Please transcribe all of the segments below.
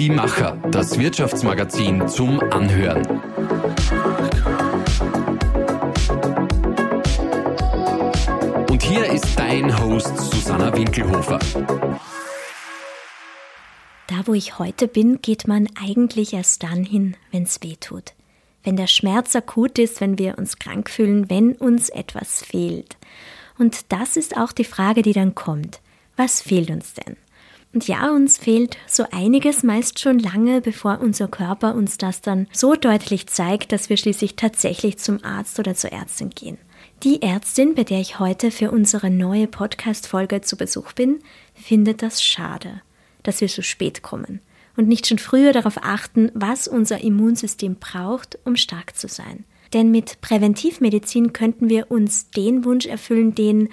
Die Macher, das Wirtschaftsmagazin zum Anhören. Und hier ist dein Host Susanna Winkelhofer. Da, wo ich heute bin, geht man eigentlich erst dann hin, wenn es weh tut. Wenn der Schmerz akut ist, wenn wir uns krank fühlen, wenn uns etwas fehlt. Und das ist auch die Frage, die dann kommt. Was fehlt uns denn? Und ja, uns fehlt so einiges meist schon lange, bevor unser Körper uns das dann so deutlich zeigt, dass wir schließlich tatsächlich zum Arzt oder zur Ärztin gehen. Die Ärztin, bei der ich heute für unsere neue Podcast-Folge zu Besuch bin, findet das schade, dass wir so spät kommen und nicht schon früher darauf achten, was unser Immunsystem braucht, um stark zu sein. Denn mit Präventivmedizin könnten wir uns den Wunsch erfüllen, den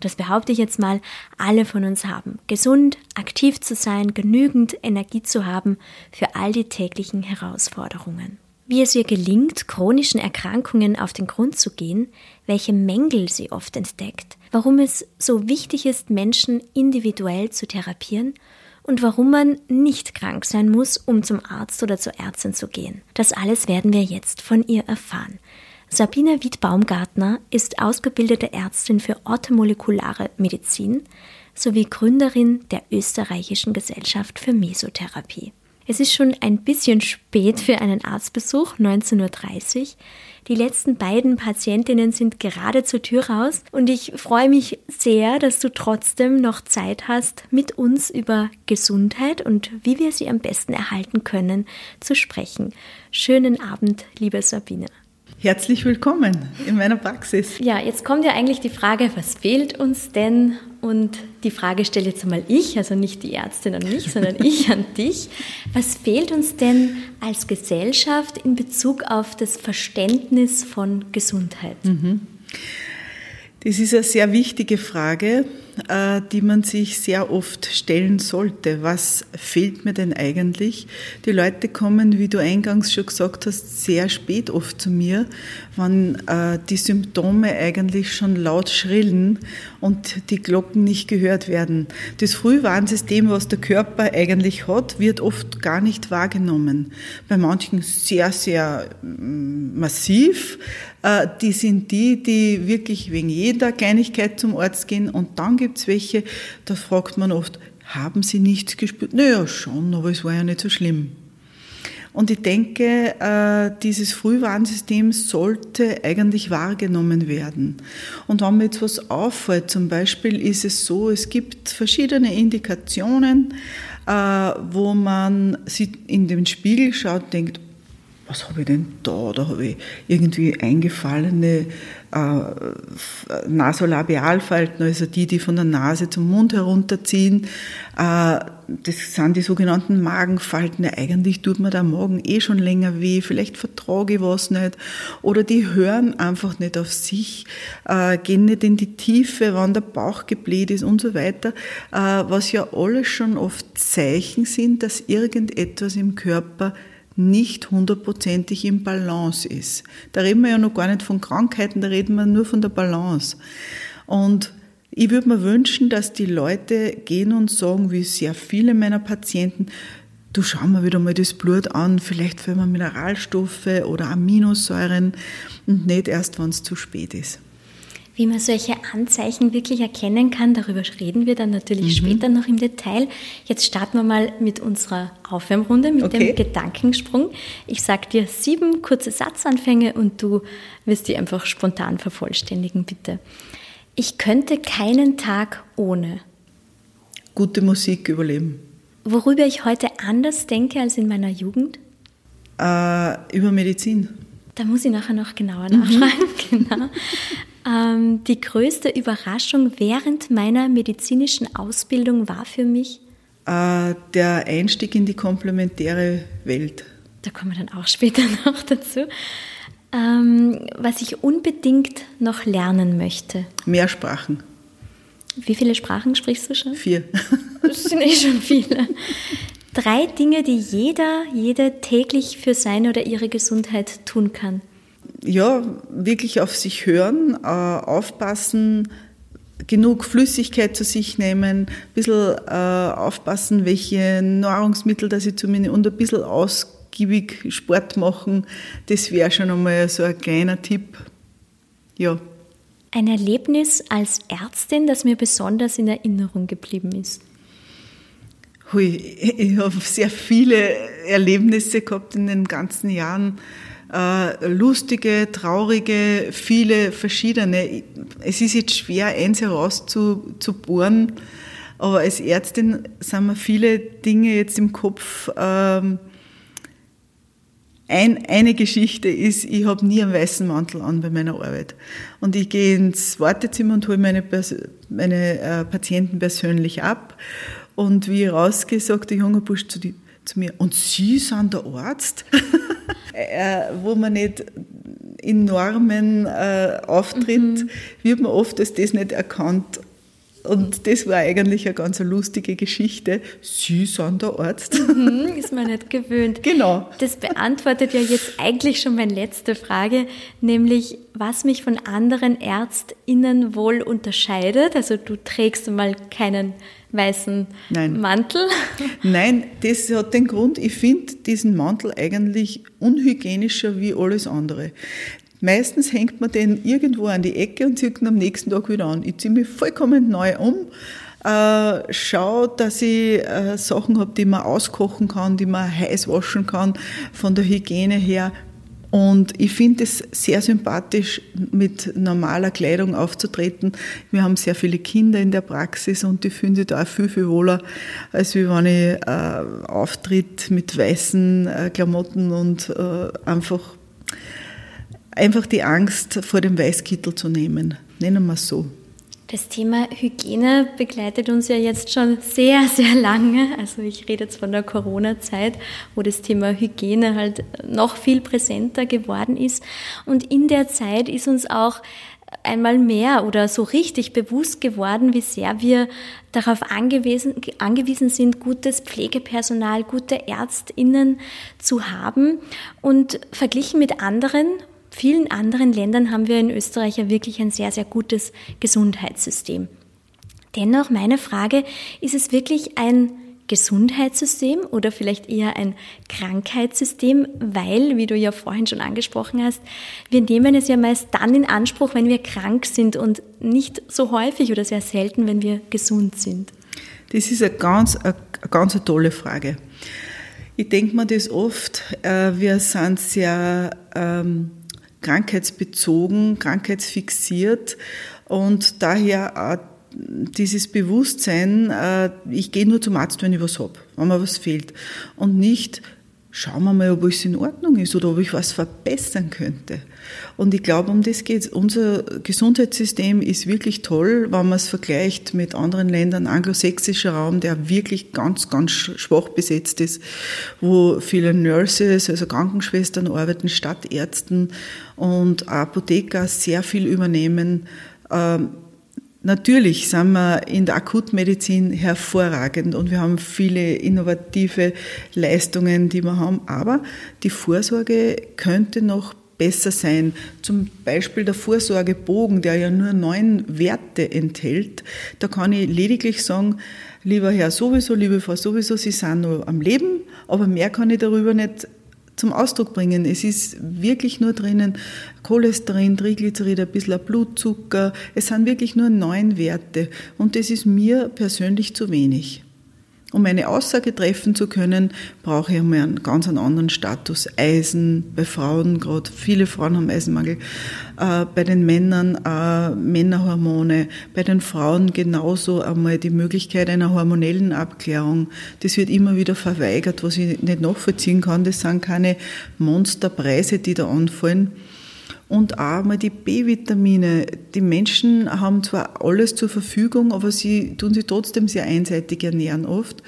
das behaupte ich jetzt mal, alle von uns haben. Gesund, aktiv zu sein, genügend Energie zu haben für all die täglichen Herausforderungen. Wie es ihr gelingt, chronischen Erkrankungen auf den Grund zu gehen, welche Mängel sie oft entdeckt, warum es so wichtig ist, Menschen individuell zu therapieren und warum man nicht krank sein muss, um zum Arzt oder zur Ärztin zu gehen. Das alles werden wir jetzt von ihr erfahren. Sabine Wied-Baumgartner ist ausgebildete Ärztin für orthomolekulare Medizin sowie Gründerin der Österreichischen Gesellschaft für Mesotherapie. Es ist schon ein bisschen spät für einen Arztbesuch, 19.30 Uhr. Die letzten beiden Patientinnen sind gerade zur Tür raus und ich freue mich sehr, dass du trotzdem noch Zeit hast, mit uns über Gesundheit und wie wir sie am besten erhalten können zu sprechen. Schönen Abend, liebe Sabine. Herzlich willkommen in meiner Praxis. Ja, jetzt kommt ja eigentlich die Frage, was fehlt uns denn? Und die Frage stelle jetzt einmal ich, also nicht die Ärztin an mich, sondern ich an dich. Was fehlt uns denn als Gesellschaft in Bezug auf das Verständnis von Gesundheit? Mhm. Das ist eine sehr wichtige Frage, die man sich sehr oft stellen sollte. Was fehlt mir denn eigentlich? Die Leute kommen, wie du eingangs schon gesagt hast, sehr spät oft zu mir, wenn äh, die Symptome eigentlich schon laut schrillen und die Glocken nicht gehört werden. Das Frühwarnsystem, was der Körper eigentlich hat, wird oft gar nicht wahrgenommen. Bei manchen sehr, sehr mm, massiv, äh, die sind die, die wirklich wegen jeder Kleinigkeit zum Arzt gehen. Und dann gibt es welche, da fragt man oft, haben Sie nichts gespürt? Naja, schon, aber es war ja nicht so schlimm. Und ich denke, äh, dieses Frühwarnsystem sollte eigentlich wahrgenommen werden. Und wenn mir jetzt was auffällt, zum Beispiel ist es so, es gibt verschiedene Indikationen, äh, wo man in den Spiegel schaut und denkt, was habe ich denn da? Da habe ich irgendwie eingefallene äh, Nasolabialfalten, also die, die von der Nase zum Mund herunterziehen. Äh, das sind die sogenannten Magenfalten. Ja, eigentlich tut mir der Magen eh schon länger weh, vielleicht vertrage ich was nicht. Oder die hören einfach nicht auf sich, äh, gehen nicht in die Tiefe, wann der Bauch gebläht ist und so weiter. Äh, was ja alles schon oft Zeichen sind, dass irgendetwas im Körper nicht hundertprozentig im Balance ist. Da reden wir ja noch gar nicht von Krankheiten, da reden wir nur von der Balance. Und ich würde mir wünschen, dass die Leute gehen und sagen, wie sehr viele meiner Patienten, du schau mal wieder mal das Blut an, vielleicht fehlen mir Mineralstoffe oder Aminosäuren und nicht erst, wenn es zu spät ist. Wie man solche Anzeichen wirklich erkennen kann, darüber reden wir dann natürlich mhm. später noch im Detail. Jetzt starten wir mal mit unserer Aufwärmrunde, mit okay. dem Gedankensprung. Ich sage dir sieben kurze Satzanfänge und du wirst die einfach spontan vervollständigen, bitte. Ich könnte keinen Tag ohne gute Musik überleben. Worüber ich heute anders denke als in meiner Jugend? Äh, über Medizin. Da muss ich nachher noch genauer nachfragen. Mhm. genau. Ähm, die größte Überraschung während meiner medizinischen Ausbildung war für mich? Äh, der Einstieg in die komplementäre Welt. Da kommen wir dann auch später noch dazu. Ähm, was ich unbedingt noch lernen möchte. Mehr Sprachen. Wie viele Sprachen sprichst du schon? Vier. Das sind eh schon viele. Drei Dinge, die jeder, jede täglich für seine oder ihre Gesundheit tun kann ja, wirklich auf sich hören, äh, aufpassen, genug Flüssigkeit zu sich nehmen, ein bisschen äh, aufpassen, welche Nahrungsmittel dass ich zu mir und ein bisschen ausgiebig Sport machen. Das wäre schon einmal so ein kleiner Tipp. Ja. Ein Erlebnis als Ärztin, das mir besonders in Erinnerung geblieben ist. Hui, ich habe sehr viele Erlebnisse gehabt in den ganzen Jahren. Äh, lustige, traurige, viele verschiedene. Es ist jetzt schwer, eins herauszubohren, aber als Ärztin sind mir viele Dinge jetzt im Kopf. Ähm, ein, eine Geschichte ist, ich habe nie einen weißen Mantel an bei meiner Arbeit. Und ich gehe ins Wartezimmer und hole meine, meine äh, Patienten persönlich ab. Und wie ich rausgehe, sagt der junge Bursch zu, die, zu mir, und Sie sind der Arzt? äh, wo man nicht in Normen äh, auftritt, mhm. wird man oft als das nicht erkannt. Und das war eigentlich eine ganz lustige Geschichte. Sie sind der Arzt. Mhm, ist man nicht gewöhnt. Genau. Das beantwortet ja jetzt eigentlich schon meine letzte Frage, nämlich was mich von anderen ÄrztInnen wohl unterscheidet. Also du trägst mal keinen weißen Nein. Mantel. Nein, das hat den Grund, ich finde diesen Mantel eigentlich unhygienischer wie alles andere. Meistens hängt man den irgendwo an die Ecke und zieht ihn am nächsten Tag wieder an. Ich ziehe mich vollkommen neu um, äh, schaue, dass ich äh, Sachen habe, die man auskochen kann, die man heiß waschen kann, von der Hygiene her. Und ich finde es sehr sympathisch, mit normaler Kleidung aufzutreten. Wir haben sehr viele Kinder in der Praxis und die fühlen sich da auch viel, viel wohler, als wenn ich äh, auftritt mit weißen äh, Klamotten und äh, einfach einfach die Angst vor dem Weißkittel zu nehmen. Nennen wir es so. Das Thema Hygiene begleitet uns ja jetzt schon sehr, sehr lange. Also ich rede jetzt von der Corona-Zeit, wo das Thema Hygiene halt noch viel präsenter geworden ist. Und in der Zeit ist uns auch einmal mehr oder so richtig bewusst geworden, wie sehr wir darauf angewiesen, angewiesen sind, gutes Pflegepersonal, gute Ärztinnen zu haben. Und verglichen mit anderen vielen anderen Ländern haben wir in Österreich ja wirklich ein sehr, sehr gutes Gesundheitssystem. Dennoch meine Frage, ist es wirklich ein Gesundheitssystem oder vielleicht eher ein Krankheitssystem, weil, wie du ja vorhin schon angesprochen hast, wir nehmen es ja meist dann in Anspruch, wenn wir krank sind und nicht so häufig oder sehr selten, wenn wir gesund sind. Das ist eine ganz, eine, ganz eine tolle Frage. Ich denke mir das oft, äh, wir sind sehr ähm, krankheitsbezogen, krankheitsfixiert. Und daher auch dieses Bewusstsein, äh, ich gehe nur zum Arzt, wenn ich was habe, wenn mir was fehlt. Und nicht schauen wir mal, ob es in Ordnung ist oder ob ich was verbessern könnte. Und ich glaube, um das geht Unser Gesundheitssystem ist wirklich toll, wenn man es vergleicht mit anderen Ländern, anglosächsischer Raum, der wirklich ganz, ganz schwach besetzt ist, wo viele Nurses, also Krankenschwestern arbeiten, statt Ärzten und Apotheker sehr viel übernehmen. Ähm, Natürlich sind wir in der Akutmedizin hervorragend und wir haben viele innovative Leistungen, die wir haben, aber die Vorsorge könnte noch besser sein. Zum Beispiel der Vorsorgebogen, der ja nur neun Werte enthält. Da kann ich lediglich sagen, lieber Herr sowieso, liebe Frau sowieso, Sie sind nur am Leben, aber mehr kann ich darüber nicht zum Ausdruck bringen. Es ist wirklich nur drinnen Cholesterin, Triglycerid, ein bisschen Blutzucker. Es sind wirklich nur neun Werte und das ist mir persönlich zu wenig. Um eine Aussage treffen zu können, brauche ich einmal einen ganz anderen Status. Eisen, bei Frauen gerade, viele Frauen haben Eisenmangel, äh, bei den Männern äh, Männerhormone, bei den Frauen genauso einmal die Möglichkeit einer hormonellen Abklärung. Das wird immer wieder verweigert, was ich nicht nachvollziehen kann. Das sind keine Monsterpreise, die da anfallen und auch mal die B-Vitamine. Die Menschen haben zwar alles zur Verfügung, aber sie tun sich trotzdem sehr einseitig ernähren oft.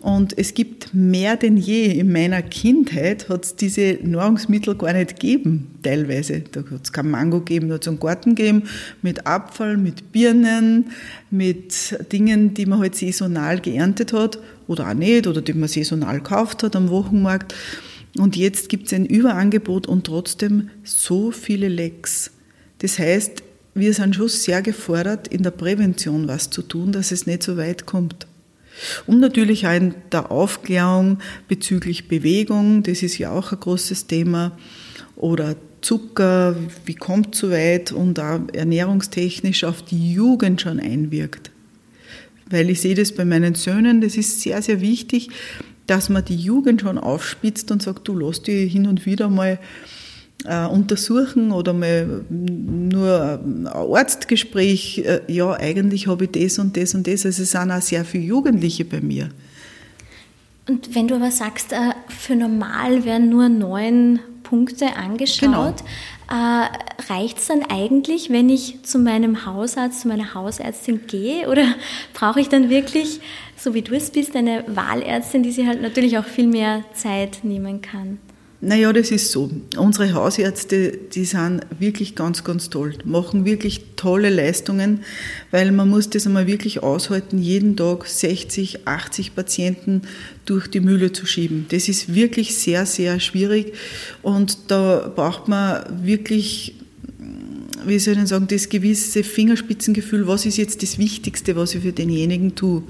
Und es gibt mehr denn je. In meiner Kindheit hat es diese Nahrungsmittel gar nicht gegeben, teilweise. Da hat es kein Mango gegeben, da hat es einen Garten gegeben mit Apfel, mit Birnen, mit Dingen, die man halt saisonal geerntet hat oder auch nicht, oder die man saisonal gekauft hat am Wochenmarkt. Und jetzt gibt es ein Überangebot und trotzdem so viele Lecks. Das heißt, wir sind schon sehr gefordert, in der Prävention was zu tun, dass es nicht so weit kommt. Und natürlich auch in der Aufklärung bezüglich Bewegung, das ist ja auch ein großes Thema, oder Zucker, wie kommt so weit und auch ernährungstechnisch auf die Jugend schon einwirkt. Weil ich sehe das bei meinen Söhnen, das ist sehr, sehr wichtig, dass man die Jugend schon aufspitzt und sagt, du lass die hin und wieder mal äh, untersuchen oder mal nur ein Arztgespräch, äh, ja, eigentlich habe ich das und das und das. Also es sind auch sehr viele Jugendliche bei mir. Und wenn du aber sagst, äh, für normal werden nur neun Punkte angeschaut, genau. Äh, reicht es dann eigentlich, wenn ich zu meinem Hausarzt, zu meiner Hausärztin gehe? Oder brauche ich dann wirklich, so wie du es bist, eine Wahlärztin, die sich halt natürlich auch viel mehr Zeit nehmen kann? Naja, das ist so. Unsere Hausärzte, die sind wirklich ganz, ganz toll, machen wirklich tolle Leistungen, weil man muss das einmal wirklich aushalten, jeden Tag 60, 80 Patienten durch die Mühle zu schieben. Das ist wirklich sehr, sehr schwierig und da braucht man wirklich wie soll ich denn sagen, das gewisse Fingerspitzengefühl, was ist jetzt das Wichtigste, was ich für denjenigen tue.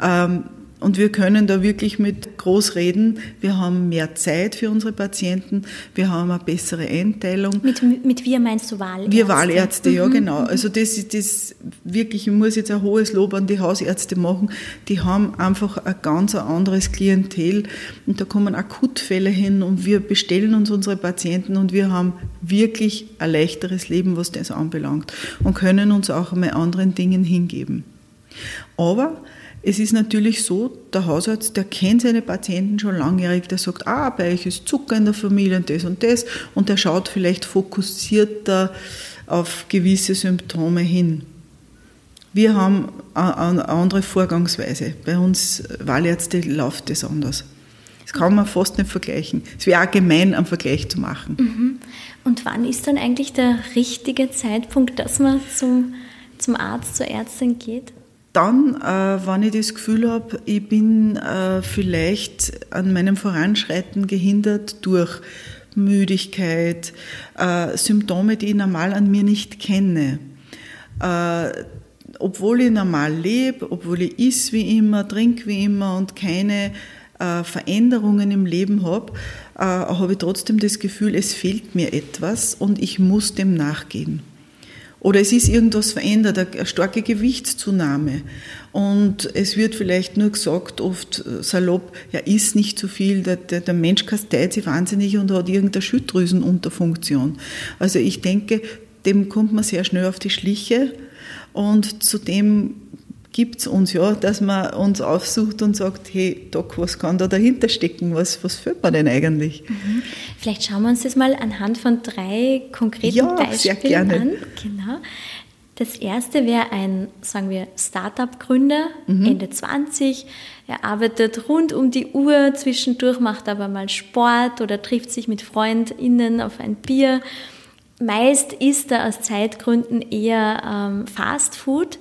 Ähm, und wir können da wirklich mit groß reden. Wir haben mehr Zeit für unsere Patienten. Wir haben eine bessere Einteilung. Mit, mit wir meinst du Wahlärzte? Wir Wahlärzte, ja, mhm. genau. Also das ist das wirklich, ich muss jetzt ein hohes Lob an die Hausärzte machen. Die haben einfach ein ganz anderes Klientel. Und da kommen Akutfälle hin und wir bestellen uns unsere Patienten und wir haben wirklich ein leichteres Leben, was das anbelangt. Und können uns auch einmal anderen Dingen hingeben. Aber es ist natürlich so, der Hausarzt, der kennt seine Patienten schon langjährig, der sagt, ah, bei euch ist Zucker in der Familie und das und das und der schaut vielleicht fokussierter auf gewisse Symptome hin. Wir haben eine andere Vorgangsweise. Bei uns Wahlärzte läuft das anders. Das kann man fast nicht vergleichen. Es wäre auch gemein, einen Vergleich zu machen. Mhm. Und wann ist dann eigentlich der richtige Zeitpunkt, dass man zum, zum Arzt, zur Ärztin geht? Dann, äh, wenn ich das Gefühl habe, ich bin äh, vielleicht an meinem Voranschreiten gehindert durch Müdigkeit, äh, Symptome, die ich normal an mir nicht kenne. Äh, obwohl ich normal lebe, obwohl ich is wie immer, trinke wie immer und keine äh, Veränderungen im Leben habe, äh, habe ich trotzdem das Gefühl, es fehlt mir etwas und ich muss dem nachgehen. Oder es ist irgendwas verändert, eine starke Gewichtszunahme. Und es wird vielleicht nur gesagt, oft salopp, ja, isst nicht zu viel, der, der, der Mensch kasteit sich wahnsinnig und hat irgendeine Schilddrüsenunterfunktion. Also ich denke, dem kommt man sehr schnell auf die Schliche und zudem gibt es uns ja, dass man uns aufsucht und sagt, hey Doc, was kann da dahinter stecken? Was, was fehlt mir denn eigentlich? Mhm. Vielleicht schauen wir uns das mal anhand von drei konkreten ja, Beispielen an. Genau. Das erste wäre ein, sagen wir, Startup-Gründer, mhm. Ende 20. Er arbeitet rund um die Uhr, zwischendurch macht aber mal Sport oder trifft sich mit FreundInnen auf ein Bier. Meist isst er aus Zeitgründen eher ähm, Fast Food.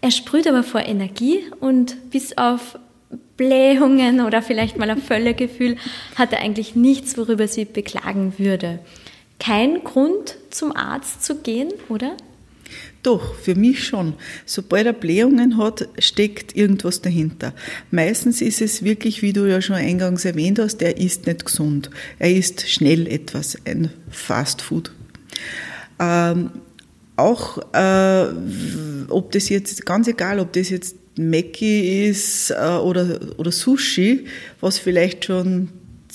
Er sprüht aber vor Energie und bis auf Blähungen oder vielleicht mal ein Völlegefühl hat er eigentlich nichts, worüber sie beklagen würde. Kein Grund, zum Arzt zu gehen, oder? Doch, für mich schon. Sobald er Blähungen hat, steckt irgendwas dahinter. Meistens ist es wirklich, wie du ja schon eingangs erwähnt hast, er ist nicht gesund. Er isst schnell etwas, ein Fast Food. Ähm, auch, äh, ob das jetzt, ganz egal, ob das jetzt Mackie ist äh, oder, oder Sushi, was vielleicht schon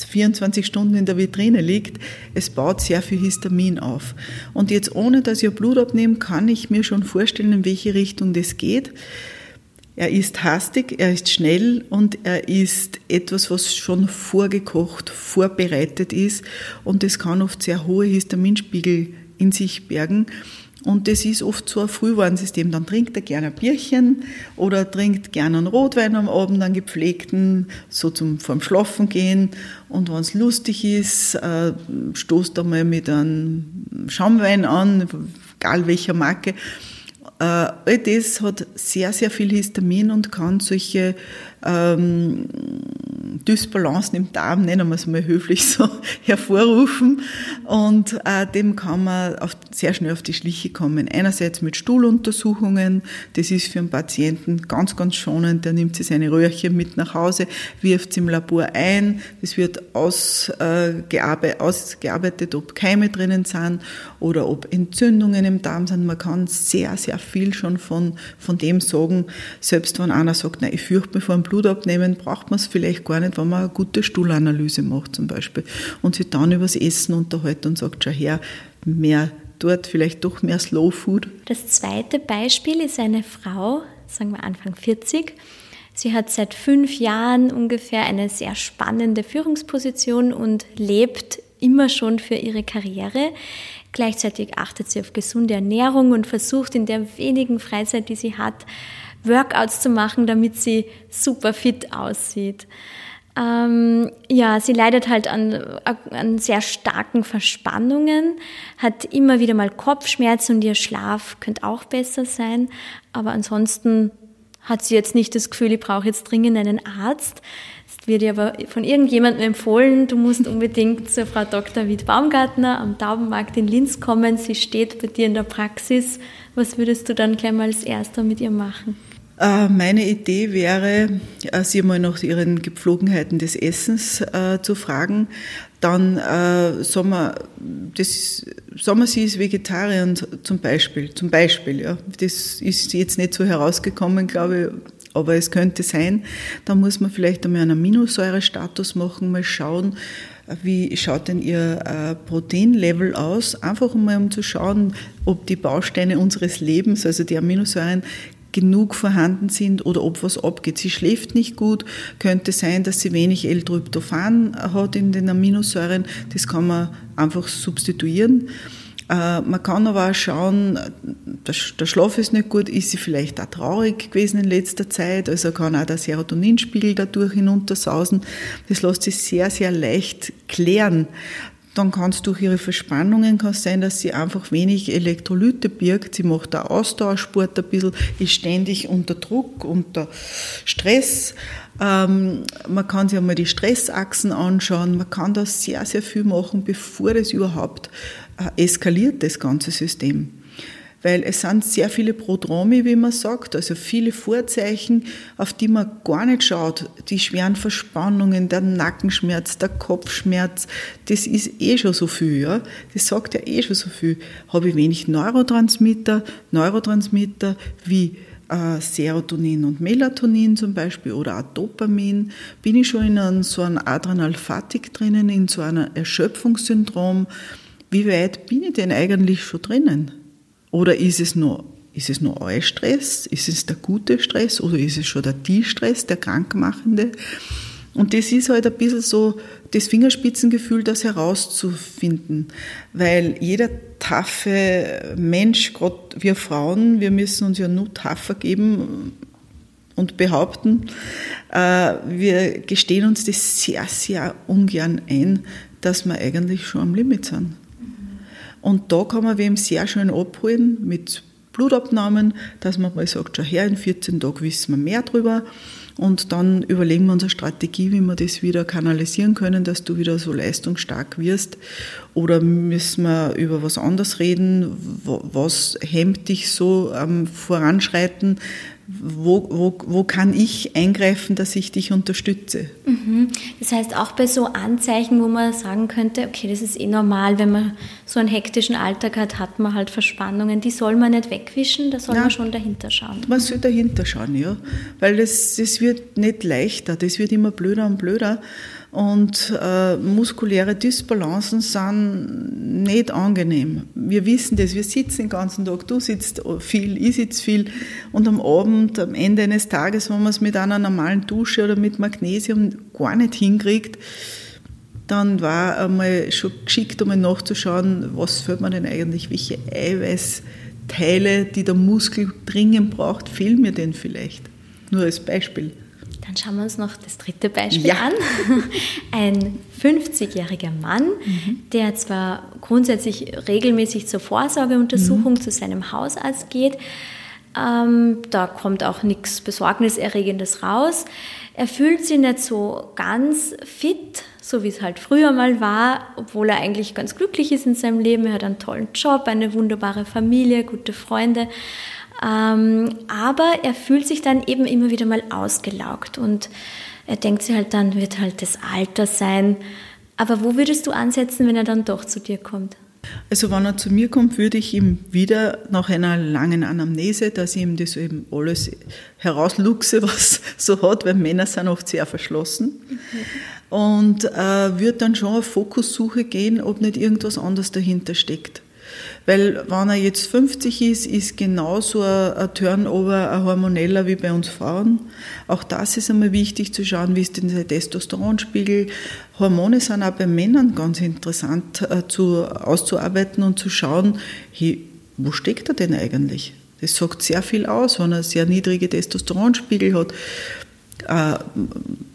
24 Stunden in der Vitrine liegt, es baut sehr viel Histamin auf. Und jetzt ohne, dass ich Blut abnehme, kann ich mir schon vorstellen, in welche Richtung das geht. Er ist hastig, er ist schnell und er ist etwas, was schon vorgekocht, vorbereitet ist und es kann oft sehr hohe Histaminspiegel in sich bergen. Und das ist oft so ein Frühwarnsystem. Dann trinkt er gerne ein Bierchen oder trinkt gerne einen Rotwein am Abend, einen gepflegten, so zum vorm Schlafen gehen. Und wenn es lustig ist, äh, stoßt er mal mit einem Schaumwein an, egal welcher Marke. Äh, all das hat sehr, sehr viel Histamin und kann solche ähm, Dysbalancen im Darm, nennen wir es mal höflich so, hervorrufen. Und äh, dem kann man auf, sehr schnell auf die Schliche kommen. Einerseits mit Stuhluntersuchungen, das ist für einen Patienten ganz, ganz schonend. Der nimmt sich seine Röhrchen mit nach Hause, wirft es im Labor ein, es wird ausgearbeitet, äh, ausgearbeitet, ob Keime drinnen sind oder ob Entzündungen im Darm sind. Man kann sehr, sehr viel schon von, von dem sagen. Selbst wenn einer sagt, na, ich fürchte mich vor dem Blutabnehmen, braucht man es vielleicht gar nicht, wenn man eine gute Stuhlanalyse macht zum Beispiel und sich dann über das Essen unterhält und sagt, schau her, mehr dort, vielleicht doch mehr Slow Food. Das zweite Beispiel ist eine Frau, sagen wir Anfang 40. Sie hat seit fünf Jahren ungefähr eine sehr spannende Führungsposition und lebt immer schon für ihre Karriere. Gleichzeitig achtet sie auf gesunde Ernährung und versucht in der wenigen Freizeit, die sie hat, Workouts zu machen, damit sie super fit aussieht. Ähm, ja, sie leidet halt an, an sehr starken Verspannungen, hat immer wieder mal Kopfschmerzen und ihr Schlaf könnte auch besser sein. Aber ansonsten hat sie jetzt nicht das Gefühl, ich brauche jetzt dringend einen Arzt. Wird ihr aber von irgendjemandem empfohlen, du musst unbedingt zur Frau Dr. Wied Baumgartner am Taubenmarkt in Linz kommen. Sie steht bei dir in der Praxis. Was würdest du dann gleich mal als erster mit ihr machen? Äh, meine Idee wäre, äh, Sie mal nach Ihren Gepflogenheiten des Essens äh, zu fragen. Dann äh, sagen, wir, das, sagen wir, sie ist Vegetarier zum Beispiel. Zum Beispiel ja. Das ist jetzt nicht so herausgekommen, glaube ich, aber es könnte sein. Da muss man vielleicht einmal einen Aminosäurestatus machen, mal schauen, wie schaut denn Ihr äh, Proteinlevel aus? Einfach mal um zu schauen, ob die Bausteine unseres Lebens, also die Aminosäuren, genug vorhanden sind oder ob was abgeht. Sie schläft nicht gut, könnte sein, dass sie wenig L-Tryptophan hat in den Aminosäuren. Das kann man einfach substituieren. Äh, man kann aber auch schauen, der Schlaf ist nicht gut, ist sie vielleicht auch traurig gewesen in letzter Zeit, also kann auch der Serotoninspiegel dadurch hinuntersausen. Das lässt sich sehr, sehr leicht klären dann kann es durch ihre Verspannungen kann sein, dass sie einfach wenig Elektrolyte birgt. Sie macht auch Ausdauersport ein bisschen, ist ständig unter Druck, unter Stress. Ähm, man kann sich einmal die Stressachsen anschauen. Man kann da sehr, sehr viel machen, bevor das überhaupt eskaliert, das ganze System weil es sind sehr viele Prodromi, wie man sagt, also viele Vorzeichen, auf die man gar nicht schaut. Die schweren Verspannungen, der Nackenschmerz, der Kopfschmerz, das ist eh schon so viel, ja. Das sagt ja eh schon so viel. Habe ich wenig Neurotransmitter, Neurotransmitter wie äh, Serotonin und Melatonin zum Beispiel oder auch Dopamin, bin ich schon in so einem Adrenalphatik drinnen, in so einem Erschöpfungssyndrom. Wie weit bin ich denn eigentlich schon drinnen? Oder ist es nur, ist es nur Eustress? Ist es der gute Stress? Oder ist es schon der Die-Stress, der Krankmachende? Und das ist halt ein bisschen so das Fingerspitzengefühl, das herauszufinden. Weil jeder taffe Mensch, gerade wir Frauen, wir müssen uns ja nur taffer geben und behaupten, äh, wir gestehen uns das sehr, sehr ungern ein, dass wir eigentlich schon am Limit sind. Und da kann man wem sehr schön abholen mit Blutabnahmen, dass man mal sagt, schon her, in 14 Tagen wissen wir mehr drüber. Und dann überlegen wir uns eine Strategie, wie wir das wieder kanalisieren können, dass du wieder so leistungsstark wirst. Oder müssen wir über was anderes reden? Was hemmt dich so am Voranschreiten? Wo, wo, wo kann ich eingreifen, dass ich dich unterstütze? Mhm. Das heißt, auch bei so Anzeichen, wo man sagen könnte, okay, das ist eh normal, wenn man so einen hektischen Alltag hat, hat man halt Verspannungen, die soll man nicht wegwischen, da soll ja, man schon dahinter schauen. Man soll dahinter schauen, ja. Weil das, das wird nicht leichter, das wird immer blöder und blöder. Und äh, muskuläre Dysbalancen sind nicht angenehm. Wir wissen das, wir sitzen den ganzen Tag, du sitzt viel, ich sitze viel. Und am Abend, am Ende eines Tages, wenn man es mit einer normalen Dusche oder mit Magnesium gar nicht hinkriegt, dann war einmal schon geschickt, um nachzuschauen, was fällt mir denn eigentlich, welche Eiweißteile, die der Muskel dringend braucht, fehlen mir denn vielleicht? Nur als Beispiel. Dann schauen wir uns noch das dritte Beispiel ja. an. Ein 50-jähriger Mann, mhm. der zwar grundsätzlich regelmäßig zur Vorsorgeuntersuchung mhm. zu seinem Hausarzt geht, Ähm, da kommt auch nichts Besorgniserregendes raus. Er fühlt sich nicht so ganz fit, so wie es halt früher mal war, obwohl er eigentlich ganz glücklich ist in seinem Leben. Er hat einen tollen Job, eine wunderbare Familie, gute Freunde. Ähm, aber er fühlt sich dann eben immer wieder mal ausgelaugt und er denkt sich halt dann, wird halt das Alter sein. Aber wo würdest du ansetzen, wenn er dann doch zu dir kommt? Also wenn er zu mir kommt, würde ich ihm wieder nach einer langen Anamnese, dass ich ihm das eben alles herausluchse, was so hat, weil Männer sind oft sehr verschlossen. Mhm. Und äh, würde dann schon auf Fokussuche gehen, ob nicht irgendwas anderes dahinter steckt. Weil wenn er jetzt 50 ist, ist genauso ein Turnover, ein hormoneller wie bei uns Frauen. Auch das ist einmal wichtig zu schauen, wie ist denn der Testosteronspiegel. Hormone sind auch bei Männern ganz interessant äh, zu, auszuarbeiten und zu schauen, hey, wo steckt er denn eigentlich? Das sagt sehr viel aus, wenn er sehr niedrige Testosteronspiegel hat äh,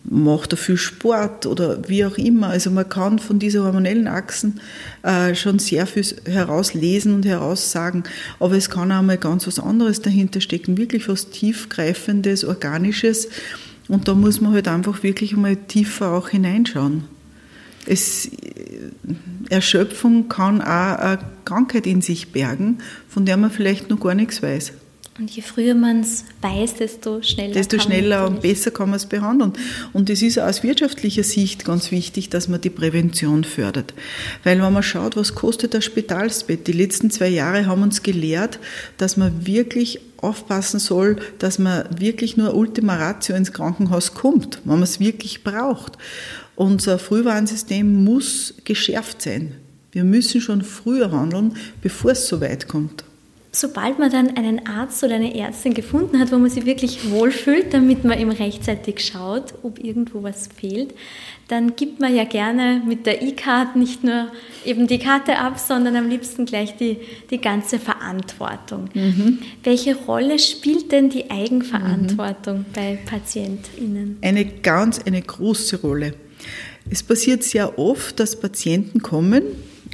macht er viel Sport oder wie auch immer. Also man kann von diesen hormonellen Achsen äh, schon sehr viel herauslesen und heraussagen, aber es kann auch mal ganz was anderes dahinter stecken, wirklich was tiefgreifendes, organisches und da muss man halt einfach wirklich mal tiefer auch hineinschauen. Es, äh, Erschöpfung kann auch eine Krankheit in sich bergen, von der man vielleicht noch gar nichts weiß. Und je früher man es weiß, desto schneller. Desto schneller und besser kann man es behandeln. Und es ist aus wirtschaftlicher Sicht ganz wichtig, dass man die Prävention fördert. Weil wenn man schaut, was kostet das Spitalsbett, die letzten zwei Jahre haben uns gelehrt, dass man wirklich aufpassen soll, dass man wirklich nur Ultima Ratio ins Krankenhaus kommt, wenn man es wirklich braucht. Unser Frühwarnsystem muss geschärft sein. Wir müssen schon früher handeln, bevor es so weit kommt sobald man dann einen Arzt oder eine Ärztin gefunden hat, wo man sich wirklich wohlfühlt, damit man eben rechtzeitig schaut, ob irgendwo was fehlt, dann gibt man ja gerne mit der E-Card nicht nur eben die Karte ab, sondern am liebsten gleich die, die ganze Verantwortung. Mhm. Welche Rolle spielt denn die Eigenverantwortung mhm. bei PatientInnen? Eine ganz, eine große Rolle. Es passiert sehr oft, dass Patienten kommen,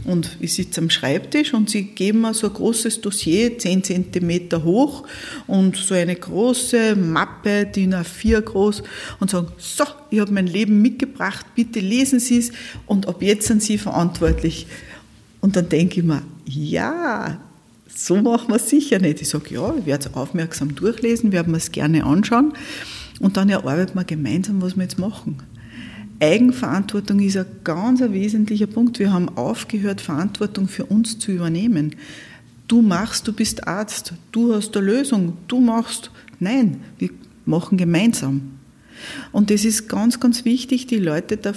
und ich sitze am Schreibtisch und sie geben mir so ein großes Dossier, 10 cm hoch und so eine große Mappe, DIN A4 groß und sagen, so, ich habe mein Leben mitgebracht, bitte lesen Sie es und ab jetzt sind Sie verantwortlich. Und dann denke ich mir, ja, so machen wir es sicher nicht. Ich sage, ja, ich werde es aufmerksam durchlesen, werden wir es gerne anschauen und dann erarbeiten wir gemeinsam, was wir jetzt machen. Eigenverantwortung ist ein ganz ein wesentlicher Punkt. Wir haben aufgehört, Verantwortung für uns zu übernehmen. Du machst, du bist Arzt, du hast eine Lösung, du machst. Nein, wir machen gemeinsam. Und das ist ganz, ganz wichtig, die Leute da,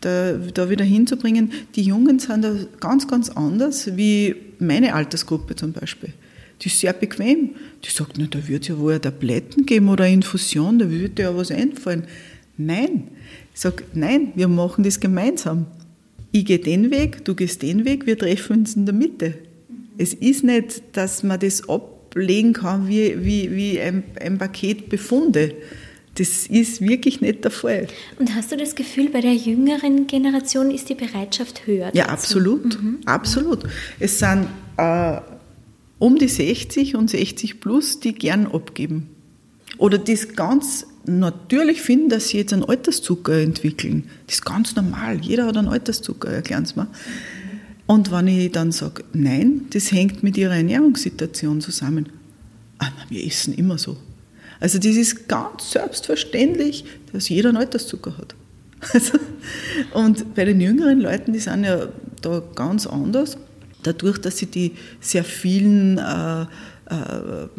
da, da wieder hinzubringen. Die Jungen sind da ganz, ganz anders wie meine Altersgruppe zum Beispiel. Die ist sehr bequem. Die sagt, na, da wird ja wohl Tabletten geben oder Infusion, da würde ja was einfallen. Nein, ich sage, nein, wir machen das gemeinsam. Ich gehe den Weg, du gehst den Weg, wir treffen uns in der Mitte. Es ist nicht, dass man das ablegen kann wie, wie, wie ein, ein Paket Befunde. Das ist wirklich nicht der Fall. Und hast du das Gefühl, bei der jüngeren Generation ist die Bereitschaft höher? Ja, absolut. Mhm. Absolut. Es sind äh, um die 60 und 60 plus, die gern abgeben. Oder das ganz natürlich finden, dass sie jetzt einen Alterszucker entwickeln. Das ist ganz normal. Jeder hat einen Alterszucker, erklären Sie mir. Und wenn ich dann sage, nein, das hängt mit ihrer Ernährungssituation zusammen. Ah, wir essen immer so. Also das ist ganz selbstverständlich, dass jeder einen Alterszucker hat. Also, und bei den jüngeren Leuten, die sind ja da ganz anders. Dadurch, dass sie die sehr vielen äh, äh,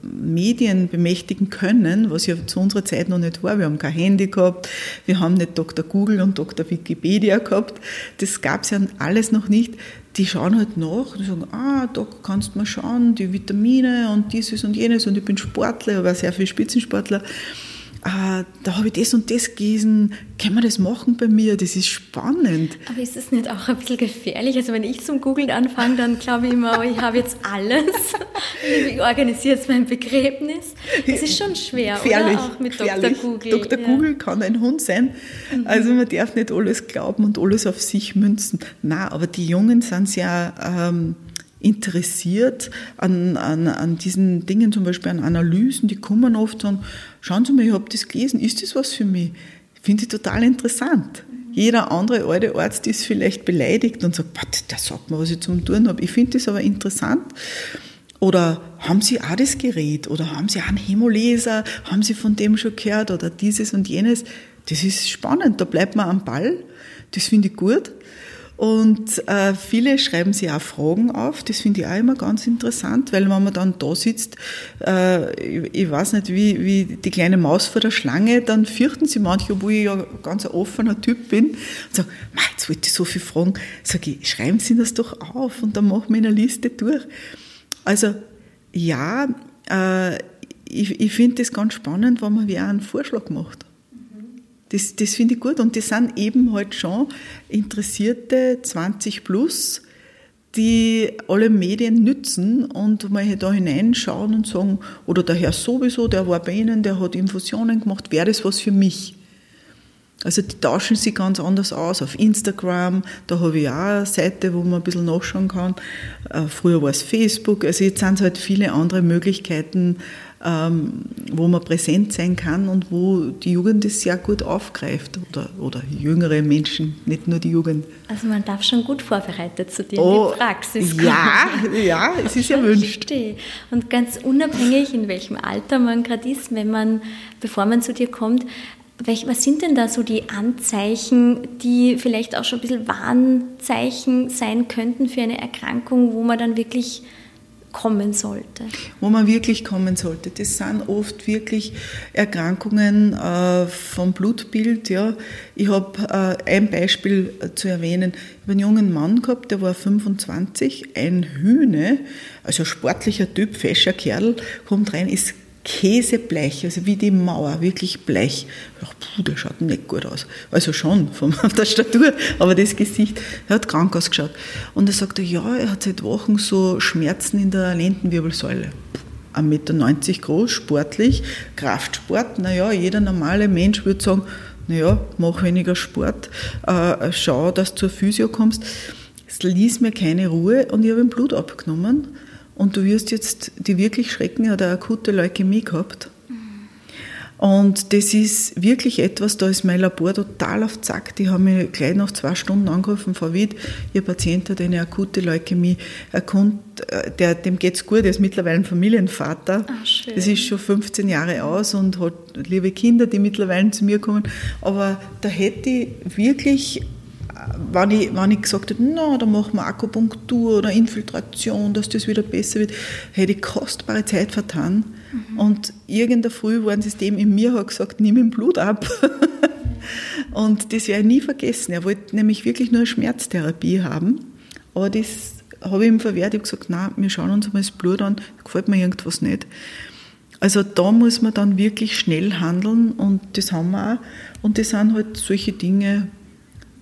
Medien bemächtigen können, was ja zu unserer Zeit noch nicht war. Wir haben kein Handy gehabt, wir haben nicht Dr. Google und Dr. Wikipedia gehabt. Das gab es ja alles noch nicht. Die schauen halt nach und sagen, ah, da kannst du mal schauen, die Vitamine und dieses und jenes und ich bin Sportler, aber sehr viel Spitzensportler ah, da habe ich das und das gelesen, kann man das machen bei mir? Das ist spannend. Aber ist das nicht auch ein bisschen gefährlich? Also wenn ich zum Googlen anfange, dann glaube ich immer, oh, ich habe jetzt alles. Ich organisiere jetzt mein Begräbnis. Das ist schon schwer, gefährlich, oder? Auch mit gefährlich. Dr. Google. Dr. Ja. Google kann ein Hund sein. Mhm. Also man darf nicht alles glauben und alles auf sich münzen. Na, aber die Jungen sind sehr ähm, interessiert an, an, an diesen Dingen, zum Beispiel an Analysen, die kommen oft und schauen Sie mal, ich habe das gelesen, ist das was für mich? Finde ich total interessant. Jeder andere alte Arzt ist vielleicht beleidigt und sagt, der sagt mir, was ich zum Tun habe. Ich finde das aber interessant. Oder haben Sie auch das Gerät? Oder haben Sie auch einen Hemoleser? Haben Sie von dem schon gehört? Oder dieses und jenes? Das ist spannend, da bleibt man am Ball. Das finde ich gut. Und äh, viele schreiben sich auch Fragen auf. Das finde ich auch immer ganz interessant, weil wenn man dann da sitzt, äh, ich, ich, weiß nicht, wie, wie die kleine Maus vor der Schlange, dann fürchten sie manche, obwohl ich ja ganz ein offener Typ bin, und sagen, jetzt wollte ich so viel fragen. Sag ich, schreiben Sie das doch auf und dann machen wir eine Liste durch. Also ja, äh, ich, ich finde das ganz spannend, wenn man wie einen Vorschlag macht. Das, das finde ich gut. Und das sind eben halt schon Interessierte 20 plus, die alle Medien nützen und mal da hineinschauen und sagen, oder der Herr sowieso, der war bei Ihnen, der hat Infusionen gemacht, wäre das was für mich? Also die tauschen sich ganz anders aus. Auf Instagram, da habe ich auch eine Seite, wo man ein bisschen nachschauen kann. Äh, früher war es Facebook. Also jetzt sind es halt viele andere Möglichkeiten, wo man präsent sein kann und wo die Jugend es sehr gut aufgreift oder, oder jüngere Menschen, nicht nur die Jugend. Also man darf schon gut vorbereitet zu dir oh, in die Praxis kommen. Ja, ja, es ist erwünscht. Und ganz unabhängig, in welchem Alter man gerade ist, wenn man, bevor man zu dir kommt, was sind denn da so die Anzeichen, die vielleicht auch schon ein bisschen Warnzeichen sein könnten für eine Erkrankung, wo man dann wirklich kommen sollte? Wo man wirklich kommen sollte. Das sind oft wirklich Erkrankungen äh, vom Blutbild. Ja. Ich habe äh, ein Beispiel äh, zu erwähnen. Ich habe einen jungen Mann gehabt, der war 25, ein Hühne, also sportlicher Typ, fescher Kerl, kommt rein, ist käsebleich, also wie die Mauer, wirklich bleich. Ich dachte, puh, der schaut nicht gut aus. Also schon von der Statur, aber das Gesicht, er hat krank ausgeschaut. Und er sagte, ja, er hat seit Wochen so Schmerzen in der Lendenwirbelsäule. 1,90 Meter groß, sportlich, Kraftsport, naja, jeder normale Mensch würde sagen, naja, mach weniger Sport, äh, schau, dass du zur Physio kommst. Es ließ mir keine Ruhe und ich habe ihm Blut abgenommen und du wirst jetzt die wirklich schrecken, hat eine akute Leukämie gehabt. Und das ist wirklich etwas, da ist mein Labor total auf Zack. Die haben mich gleich nach zwei Stunden angerufen, Frau Wied, Ihr Patient hat eine akute Leukämie. Er äh, der, dem geht's gut, er ist mittlerweile ein Familienvater. Ach, schön. Das ist schon 15 Jahre aus und hat liebe Kinder, die mittlerweile zu mir kommen. Aber da hätte ich wirklich wenn ich, wenn ich gesagt hätte, na, da machen wir Akupunktur oder Infiltration, dass das wieder besser wird, hätte ich kostbare Zeit vertan. Mhm. Und irgendein Früh war ein System in mir hat gesagt, nimm ihm Blut ab. und das werde ich nie vergessen. Er wollte nämlich wirklich nur eine Schmerztherapie haben. Aber das habe ich ihm verwehrt. Ich habe gesagt, nein, wir schauen uns mal das Blut an, da gefällt mir irgendwas nicht. Also da muss man dann wirklich schnell handeln und das haben wir auch. Und das sind halt solche Dinge,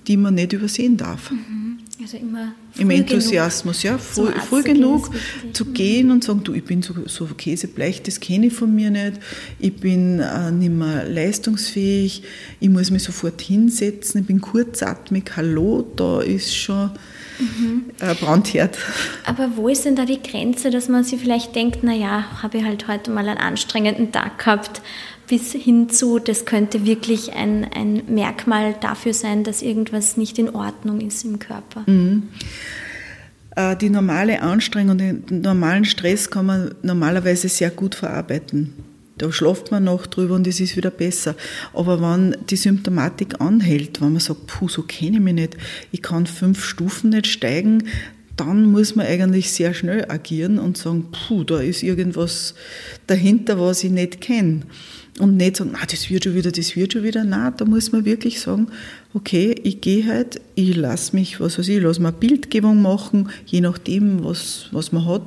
die man nicht übersehen darf. Mhm. Also immer Im Enthusiasmus, ja, früh, früh genug zu gehen und sagen, du, ich bin so, so käsebleich, das kenne ich von mir nicht, ich bin äh, nicht mehr leistungsfähig, ich muss mich sofort hinsetzen, ich bin kurzatmig, hallo, da ist schon mhm. äh, Brandherd. Aber wo ist denn da die Grenze, dass man sich vielleicht denkt, naja, habe ich halt heute mal einen anstrengenden Tag gehabt, bis hin zu, das könnte wirklich ein, ein Merkmal dafür sein, dass irgendwas nicht in Ordnung ist im Körper. Mhm. Äh, die normale Anstrengung, den normalen Stress kann man normalerweise sehr gut verarbeiten. Da schlaft man noch drüber und es ist wieder besser. Aber wenn die Symptomatik anhält, wenn man sagt, puh, so kenne ich mich nicht, ich kann fünf Stufen nicht steigen, dann muss man eigentlich sehr schnell agieren und sagen, puh, da ist irgendwas dahinter, was ich nicht kenne und nicht sagen, ah, das wird schon wieder, das wird schon wieder. Nein, da muss man wirklich sagen, okay, ich gehe halt, ich lasse mich, was weiß ich, lasse mir Bildgebung machen, je nachdem, was, was man hat,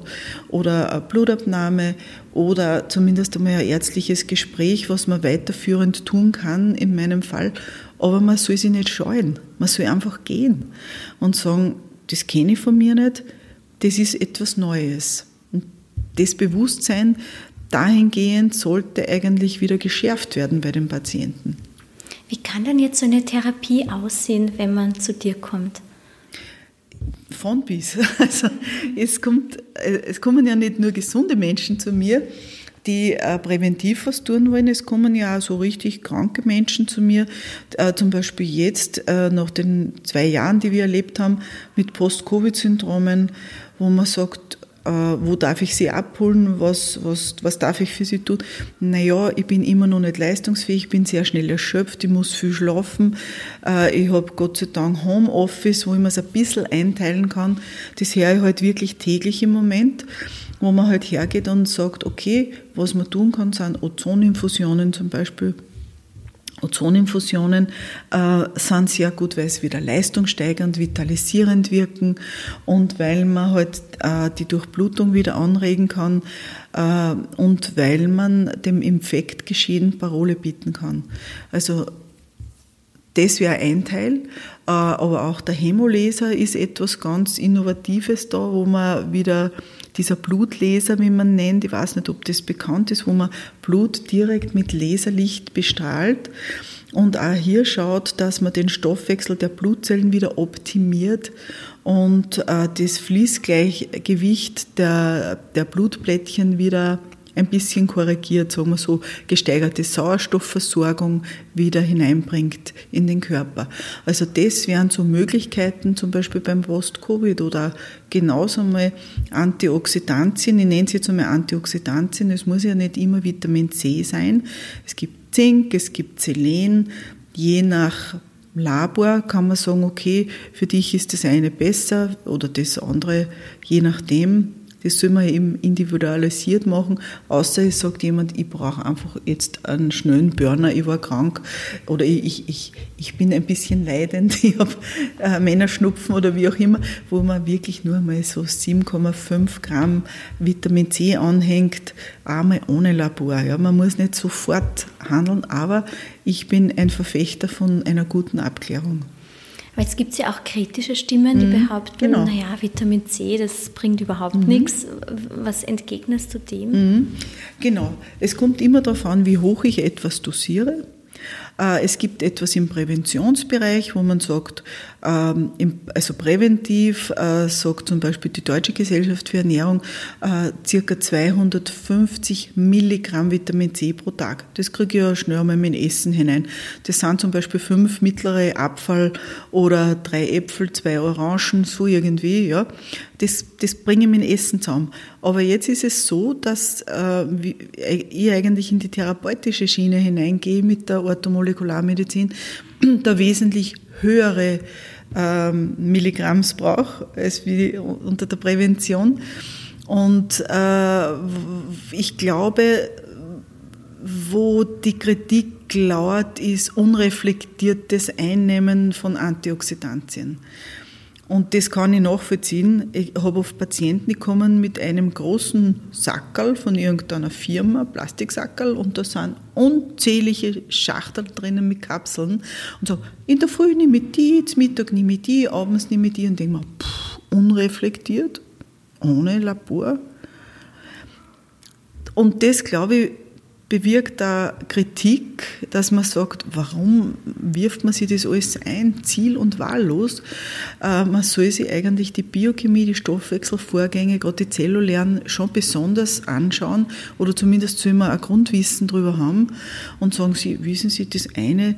oder eine Blutabnahme oder zumindest einmal ein ärztliches Gespräch, was man weiterführend tun kann, in meinem Fall. Aber man soll sich nicht scheuen. Man soll einfach gehen und sagen, das kenne ich von mir nicht, das ist etwas Neues. Und das Bewusstsein, dahingehend sollte eigentlich wieder geschärft werden bei den Patienten. Wie kann denn jetzt so eine Therapie aussehen, wenn man zu dir kommt? von bis. Also es, kommt, äh, es kommen ja nicht nur gesunde Menschen zu mir, die äh, präventiv was tun wollen. Es kommen ja auch so richtig kranke Menschen zu mir, äh, zum Beispiel jetzt nach den zwei Jahren, die wir erlebt haben mit Post-Covid-Syndromen, wo man sagt, wo darf ich sie abholen, was, was, was darf ich für sie tun? Naja, ich bin immer noch nicht leistungsfähig, ich bin sehr schnell erschöpft, ich muss viel schlafen, äh, ich habe Gott sei Dank Homeoffice, wo ich mir es ein bisschen einteilen kann. Das höre ich halt wirklich täglich im Moment wo man halt hergeht und sagt, okay, was man tun kann, sind Ozoninfusionen zum Beispiel. Ozoninfusionen äh, sind sehr gut, weil sie wieder leistungssteigernd, vitalisierend wirken und weil man halt äh, die Durchblutung wieder anregen kann äh, und weil man dem Infektgeschehen Parole bieten kann. Also das wäre ein Teil, äh, aber auch der Hämoleser ist etwas ganz Innovatives da, wo man wieder dieser Blutlaser, wie man nennt, ich weiß nicht, ob das bekannt ist, wo man Blut direkt mit Laserlicht bestrahlt und auch hier schaut, dass man den Stoffwechsel der Blutzellen wieder optimiert und äh, das Fließgleichgewicht der, der Blutplättchen wieder ein bisschen korrigiert, sagen wir so, gesteigerte Sauerstoffversorgung wieder hineinbringt in den Körper. Also das wären so Möglichkeiten, zum Beispiel beim Post-Covid oder genauso mal Antioxidantien. Ich nenne sie jetzt einmal Antioxidantien. Es muss ja nicht immer Vitamin C sein. Es gibt Zink, es gibt Selen. Je nach Labor kann man sagen, okay, für dich ist das eine besser oder das andere, je nachdem. Das soll man eben individualisiert machen, außer es sagt jemand, ich brauche einfach jetzt einen schnellen Burner, ich war krank oder ich, ich, ich bin ein bisschen leidend, ich habe äh, Männerschnupfen oder wie auch immer, wo man wirklich nur mal so 7,5 Gramm Vitamin C anhängt, einmal ohne Labor. Ja, man muss nicht sofort handeln, aber ich bin ein Verfechter von einer guten Abklärung. Aber jetzt gibt es ja auch kritische Stimmen, die mhm, behaupten, genau. naja, Vitamin C, das bringt überhaupt mhm. nichts. Was entgegnest du dem? Mhm. Genau. Es kommt immer darauf an, wie hoch ich etwas dosiere. Äh, es gibt etwas im Präventionsbereich, wo man sagt, ähm, also präventiv äh, sagt zum Beispiel die Deutsche Gesellschaft für Ernährung äh, circa 250 Milligramm Vitamin C pro Tag. Das kriege ich ja schnell einmal in Essen hinein. Das sind zum Beispiel fünf mittlere Apfel oder drei Äpfel, zwei Orangen, so irgendwie, ja. Das, das bringe ich mit Essen zusammen. Aber jetzt ist es so, dass ich eigentlich in die therapeutische Schiene hineingehe mit der Orthomolekularmedizin, da wesentlich höhere ähm, Milligramms brauche als wie unter der Prävention. Und äh, ich glaube, wo die Kritik lauert, ist unreflektiertes Einnehmen von Antioxidantien. Und das kann ich nachvollziehen. Ich habe oft Patienten, die kommen mit einem großen Sackerl von irgendeiner Firma, Plastiksackerl, und da sind unzählige Schachteln drinnen mit Kapseln. Und so, in der Früh nehme ich die, zum Mittag nehme ich die, abends nehme ich die und denke mir, pff, unreflektiert, ohne Labor. Und das, glaube ich, bewirkt da Kritik, dass man sagt, warum wirft man sich das alles ein, ziel- und wahllos? Äh, man soll sich eigentlich die Biochemie, die Stoffwechselvorgänge, gerade die zellulären, schon besonders anschauen oder zumindest soll man ein Grundwissen darüber haben und sagen Sie, wissen Sie, das eine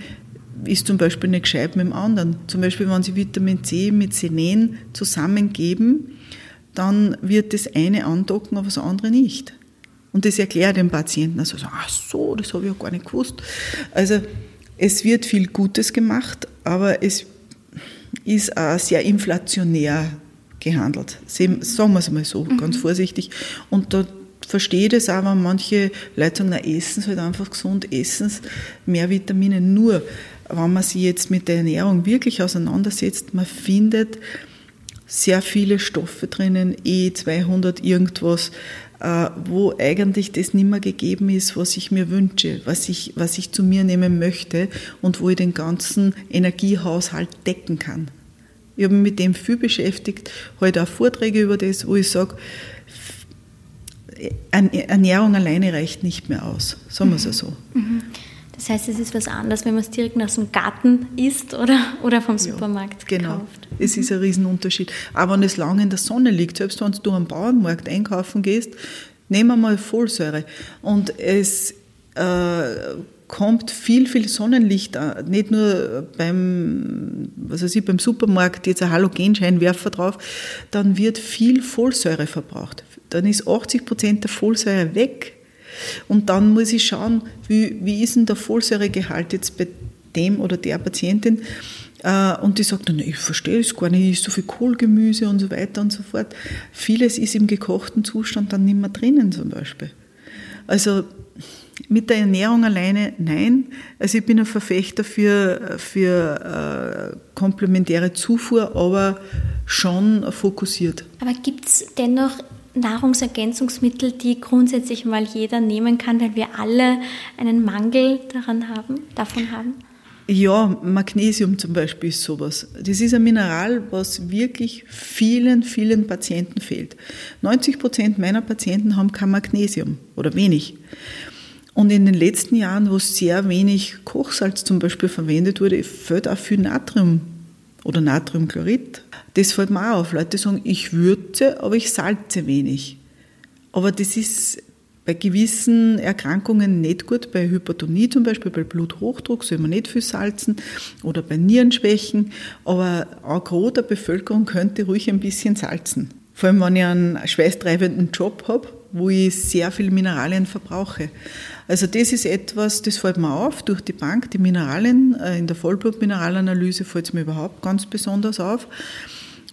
ist zum Beispiel nicht gescheit mit dem anderen. Zum Beispiel, wenn Sie Vitamin C mit Selen zusammengeben, dann wird das eine andocken, aber das andere nicht. Und das erklärt dem Patienten. Also, ach so, das habe ich ja gar nicht gewusst. Also, es wird viel Gutes gemacht, aber es ist auch sehr inflationär gehandelt. Sagen wir es mal so, mhm. ganz vorsichtig. Und da verstehe das auch, wenn manche Leute sagen, na, essen halt einfach gesund, essen mehr Vitamine. Nur, wenn man sich jetzt mit der Ernährung wirklich auseinandersetzt, man findet sehr viele Stoffe drinnen, E200 irgendwas, wo eigentlich das nicht mehr gegeben ist, was ich mir wünsche, was ich, was ich zu mir nehmen möchte und wo ich den ganzen Energiehaushalt decken kann. Ich habe mich mit dem viel beschäftigt, heute auch Vorträge über das, wo ich sage, Ernährung alleine reicht nicht mehr aus, sagen wir es mhm. so. Mhm. Das heißt, es ist was anderes, wenn man es direkt aus dem Garten isst oder, oder vom Supermarkt ja, genau. kauft. Es ist ein Riesenunterschied. Aber wenn es lange in der Sonne liegt, selbst wenn du am Bauernmarkt einkaufen gehst, nehmen wir mal Folsäure. Und es äh, kommt viel, viel Sonnenlicht an. Nicht nur beim, was weiß ich, beim Supermarkt jetzt ein Halogenscheinwerfer drauf, dann wird viel Folsäure verbraucht. Dann ist 80 Prozent der Folsäure weg. Und dann muss ich schauen, wie, wie ist denn der Folsäuregehalt jetzt bei dem oder der Patientin. Äh, und die sagt dann, ich verstehe es gar nicht, ich so viel Kohlgemüse und so weiter und so fort. Vieles ist im gekochten Zustand dann nicht mehr drinnen zum Beispiel. Also mit der Ernährung alleine nein. Also ich bin ein Verfechter für, für äh, komplementäre Zufuhr, aber schon fokussiert. Aber gibt es dennoch Nahrungsergänzungsmittel, die grundsätzlich mal jeder nehmen kann, weil wir alle einen Mangel daran haben, davon haben? Ja, Magnesium zum Beispiel ist sowas. Das ist ein Mineral, was wirklich vielen, vielen Patienten fehlt. 90 Prozent meiner Patienten haben kein Magnesium oder wenig. Und in den letzten Jahren, wo sehr wenig Kochsalz zum Beispiel verwendet wurde, fällt auch viel Natrium oder Natriumchlorid. Das fällt mir auch auf. Leute sagen, ich würze, aber ich salze wenig. Aber das ist bei gewissen Erkrankungen nicht gut, bei Hypertonie zum Beispiel, bei Bluthochdruck soll man nicht viel salzen oder bei Nierenschwächen, aber auch Gros der Bevölkerung könnte ruhig ein bisschen salzen. Vor allem, wenn ich einen schweißtreibenden Job habe, wo ich sehr viel Mineralien verbrauche. Also das ist etwas, das fällt mir auf durch die Bank, die Mineralien. Äh, in der Vollblutmineralanalyse fällt es mir überhaupt ganz besonders auf.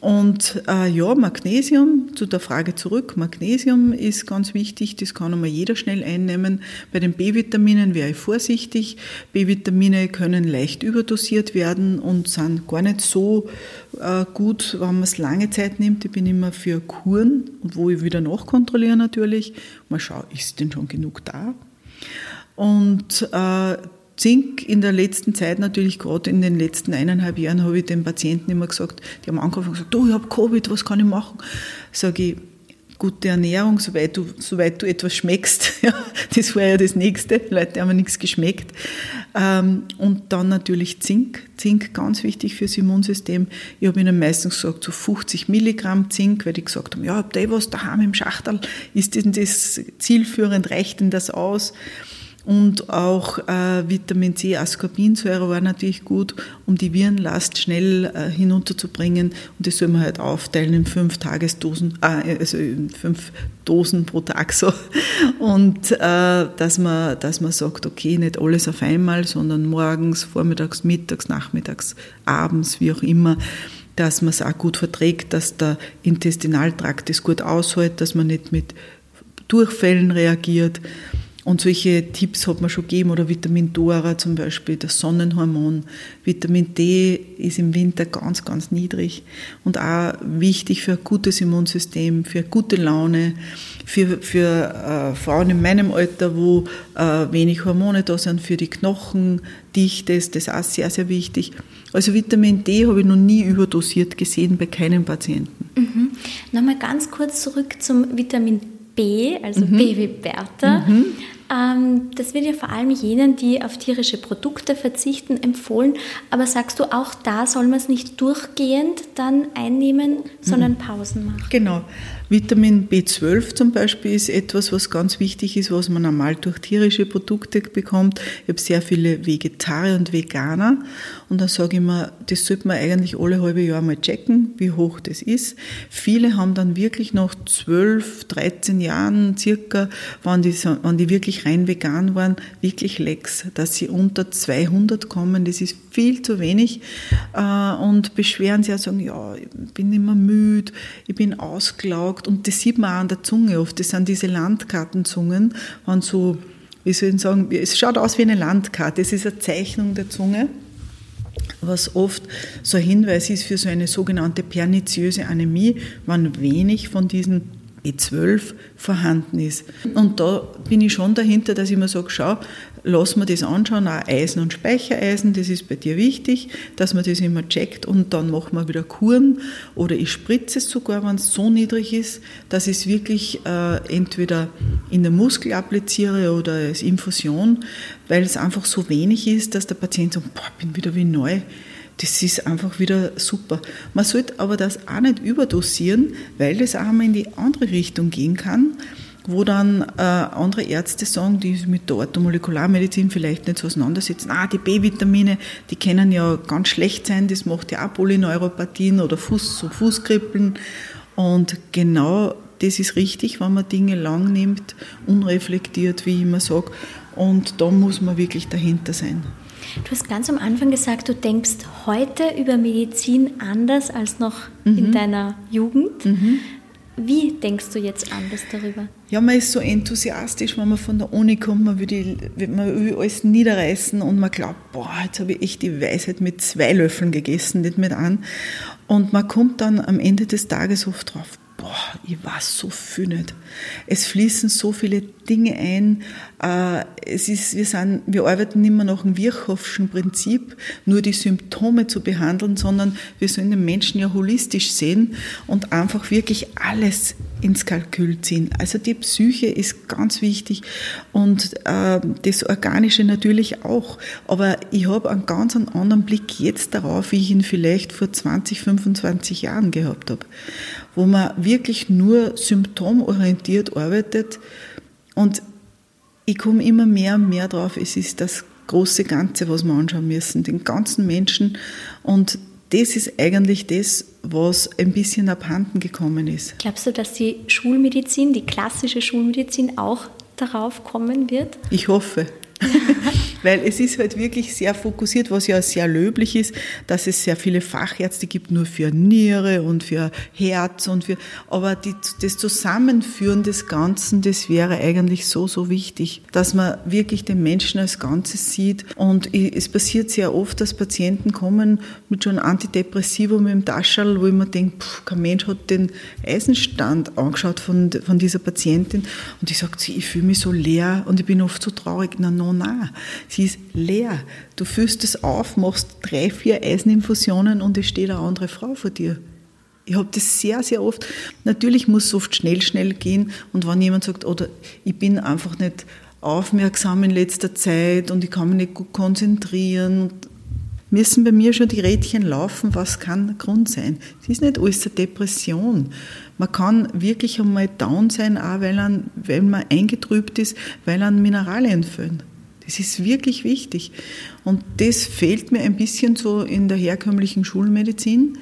Und äh, ja, Magnesium, zu der Frage zurück, Magnesium ist ganz wichtig, das kann einmal jeder schnell einnehmen. Bei den B-Vitaminen wäre ich vorsichtig. B-Vitamine können leicht überdosiert werden und sind gar nicht so äh, gut, wenn man es lange Zeit nimmt. Ich bin immer für Kuren, wo ich wieder nachkontrolliere natürlich. Mal schauen, ist denn schon genug da? Und äh, Zink in der letzten Zeit, natürlich gerade in den letzten eineinhalb Jahren, habe ich den Patienten immer gesagt, die haben angefangen und gesagt, du, ich habe Covid, was kann ich machen? Sage ich, gute Ernährung, soweit du, soweit du etwas schmeckst. Das war ja das Nächste. Leute haben nichts geschmeckt. Ähm, und dann natürlich Zink. Zink ganz wichtig fürs Immunsystem. Ich habe ihnen meistens gesagt, so 50 Milligramm Zink, weil die gesagt haben, ja, habt ihr was daheim im Schachtel? Ist denn das zielführend? Reicht denn das aus? Und auch äh, Vitamin C, Ascorbinsäure war natürlich gut, um die Virenlast schnell äh, hinunterzubringen. Und das soll man halt aufteilen in fünf Tagesdosen, äh, also in fünf Dosen pro Tag so. Und äh, dass, man, dass man sagt, okay, nicht alles auf einmal, sondern morgens, vormittags, mittags, nachmittags, abends, wie auch immer dass man es auch gut verträgt, dass der Intestinaltrakt es gut aushält, dass man nicht mit Durchfällen reagiert. Und solche Tipps hat man schon gegeben, oder Vitamin Dora zum Beispiel, das Sonnenhormon. Vitamin D ist im Winter ganz, ganz niedrig und auch wichtig für ein gutes Immunsystem, für gute Laune, für, für äh, Frauen in meinem Alter, wo äh, wenig Hormone da sind, für die Knochendichte ist das auch sehr, sehr wichtig. Also Vitamin D habe ich noch nie überdosiert gesehen bei keinem Patienten. Mhm. Nochmal ganz kurz zurück zum Vitamin B, also mhm. B wie Bertha. Mhm. Ähm, das wird ja vor allem jenen, die auf tierische Produkte verzichten, empfohlen. Aber sagst du, auch da soll man es nicht durchgehend dann einnehmen, sondern mhm. Pausen machen? Genau. Vitamin B12 zum Beispiel ist etwas, was ganz wichtig ist, was man normal durch tierische Produkte bekommt. Ich habe sehr viele Vegetarier und Veganer und dann sage ich mir, das sollte man eigentlich alle halbe Jahr mal checken, wie hoch das ist. Viele haben dann wirklich nach 12, 13 Jahren circa, wenn die, wenn die wirklich rein vegan waren, wirklich Lecks, dass sie unter 200 kommen. Das ist viel zu wenig äh, und beschweren sich und sagen, ja, ich bin immer müde, ich bin ausgelaugt. Und das sieht man auch an der Zunge oft. Das sind diese Landkartenzungen, wenn so, wie soll ich sagen, es schaut aus wie eine Landkarte. Es ist eine Zeichnung der Zunge was oft so ein Hinweis ist für so eine sogenannte perniziöse Anämie, wann wenig von diesen B12 vorhanden ist. Und da bin ich schon dahinter, dass ich mir sage, schau, lass mir das anschauen, auch Eisen und Speichereisen, das ist bei dir wichtig, dass man das immer checkt und dann machen wir wieder Kuren oder ich spritze es sogar, wenn es so niedrig ist, dass ich es wirklich äh, entweder in den Muskel appliziere oder als Infusion, weil es einfach so wenig ist, dass der Patient sagt, boah, bin wieder wie neu. Das ist einfach wieder super. Man sollte aber das auch nicht überdosieren, weil das auch mal in die andere Richtung gehen kann wo dann äh, andere Ärzte sagen, die mit der Orthomolekularmedizin vielleicht nicht so auseinandersetzen, ah, die B-Vitamine, die können ja ganz schlecht sein, das macht ja auch Polyneuropathien oder Fuß, so Fußkribbeln. Und genau das ist richtig, wenn man Dinge lang nimmt, unreflektiert, wie ich immer sage. Und da muss man wirklich dahinter sein. Du hast ganz am Anfang gesagt, du denkst heute über Medizin anders als noch mhm. in deiner Jugend. Mhm. Wie denkst du jetzt anders darüber? Ja, man ist so enthusiastisch, wenn man von der Uni kommt, man will, die, man will alles niederreißen und man glaubt, boah, jetzt habe ich echt die Weisheit mit zwei Löffeln gegessen, nicht mit an. Und man kommt dann am Ende des Tages oft drauf, boah, ich weiß so viel nicht. Es fließen so viele Dinge ein. Äh, es ist, wir, sind, wir arbeiten nicht mehr nach dem Virchowschen Prinzip, nur die Symptome zu behandeln, sondern wir sollen den Menschen ja holistisch sehen und einfach wirklich alles ins Kalkül ziehen. Also die Psyche ist ganz wichtig und äh, das Organische natürlich auch. Aber ich habe einen ganz anderen Blick jetzt darauf, wie ich ihn vielleicht vor 20, 25 Jahren gehabt habe, wo man wirklich nur symptomorientiert arbeitet und ich komme immer mehr und mehr drauf, es ist das große Ganze, was wir anschauen müssen, den ganzen Menschen und das ist eigentlich das, was ein bisschen abhanden gekommen ist. Glaubst du, dass die Schulmedizin, die klassische Schulmedizin auch darauf kommen wird? Ich hoffe. Weil es ist halt wirklich sehr fokussiert, was ja sehr löblich ist, dass es sehr viele Fachärzte gibt, nur für Niere und für Herz und für, aber die, das Zusammenführen des Ganzen, das wäre eigentlich so, so wichtig, dass man wirklich den Menschen als Ganzes sieht und es passiert sehr oft, dass Patienten kommen mit schon Antidepressivum im Taschel, wo ich mir denke, pff, kein Mensch hat den Eisenstand angeschaut von, von dieser Patientin und die sagt, ich fühle mich so leer und ich bin oft so traurig. Na, no, na, sie ist leer. Du füllst es auf, machst drei, vier Eiseninfusionen und es steht eine andere Frau vor dir. Ich habe das sehr, sehr oft. Natürlich muss es oft schnell, schnell gehen. Und wenn jemand sagt, oder ich bin einfach nicht aufmerksam in letzter Zeit und ich kann mich nicht gut konzentrieren, müssen bei mir schon die Rädchen laufen, was kann der Grund sein? Es ist nicht alles eine Depression. Man kann wirklich einmal down sein, auch weil, man, weil man eingetrübt ist, weil an Mineralien fehlen. Das ist wirklich wichtig. Und das fehlt mir ein bisschen so in der herkömmlichen Schulmedizin,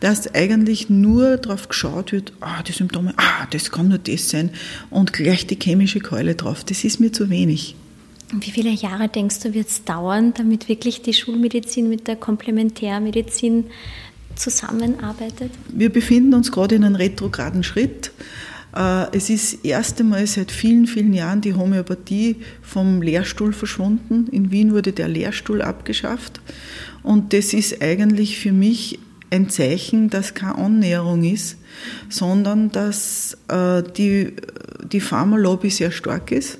dass eigentlich nur darauf geschaut wird, ah, die Symptome, ah, das kann nur das sein und gleich die chemische Keule drauf. Das ist mir zu wenig. Und wie viele Jahre denkst du, wird es dauern, damit wirklich die Schulmedizin mit der Komplementärmedizin zusammenarbeitet? Wir befinden uns gerade in einem retrograden Schritt. Äh, es ist das erste Mal seit vielen, vielen Jahren die Homöopathie vom Lehrstuhl verschwunden. In Wien wurde der Lehrstuhl abgeschafft. Und das ist eigentlich für mich ein Zeichen, dass keine Annäherung ist, sondern dass äh, die, die Pharmalobby sehr stark ist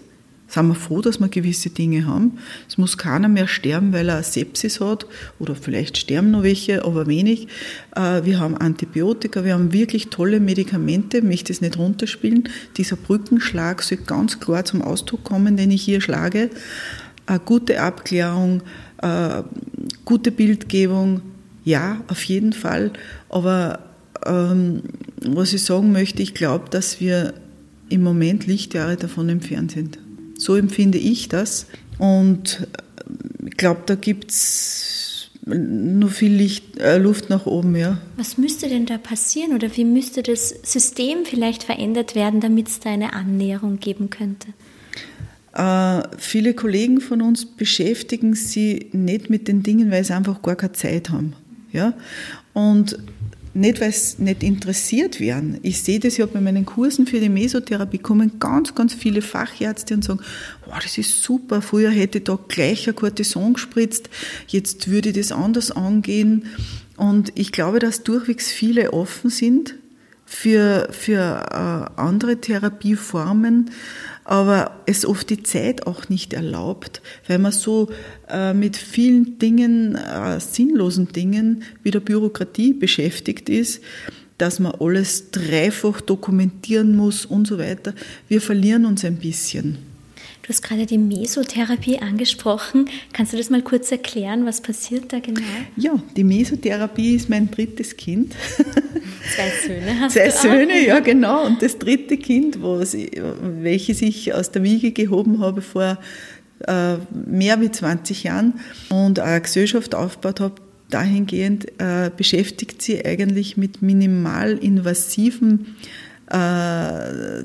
sind wir froh, dass wir gewisse Dinge haben. Es muss keiner mehr sterben, weil er Sepsis hat oder vielleicht sterben noch welche, aber wenig. Äh, wir haben Antibiotika, wir haben wirklich tolle Medikamente, ich möchte es nicht runterspielen. Dieser Brückenschlag soll ganz klar zum Ausdruck kommen, den ich hier schlage. Eine gute Abklärung, eine gute Bildgebung, ja, auf jeden Fall. Aber ähm, was ich sagen möchte, ich glaube, dass wir im Moment Lichtjahre davon entfernt sind. So empfinde ich das. Und äh, ich glaube, da gibt es nur viel Licht, äh, Luft nach oben. Ja. Was müsste denn da passieren oder wie müsste das System vielleicht verändert werden, damit es da eine Annäherung geben könnte? Äh, viele Kollegen von uns beschäftigen sich nicht mit den Dingen, weil sie einfach gar keine Zeit haben. Ja? Und nicht, weil sie nicht interessiert werden. Ich sehe das ja bei meinen Kursen für die Mesotherapie, kommen ganz, ganz viele Fachärzte und sagen, wow, das ist super, früher hätte ich da gleich ein Cortison gespritzt, jetzt würde ich das anders angehen. Und ich glaube, dass durchwegs viele offen sind für, für äh, andere Therapieformen, aber es oft die Zeit auch nicht erlaubt, weil man so äh, mit vielen Dingen, äh, sinnlosen Dingen wie der Bürokratie beschäftigt ist, dass man alles dreifach dokumentieren muss und so weiter. Wir verlieren uns ein bisschen. Du hast gerade die Mesotherapie angesprochen. Kannst du das mal kurz erklären? Was passiert da genau? Ja, die Mesotherapie ist mein drittes Kind. Zwei Söhne hast Zwei du Söhne, auch. ja genau. Und das dritte Kind, was ich, welches ich aus der Wiege gehoben habe vor äh, mehr wie 20 Jahren und eine Gesellschaft aufgebaut habe, dahingehend äh, beschäftigt sie eigentlich mit minimalinvasiven äh,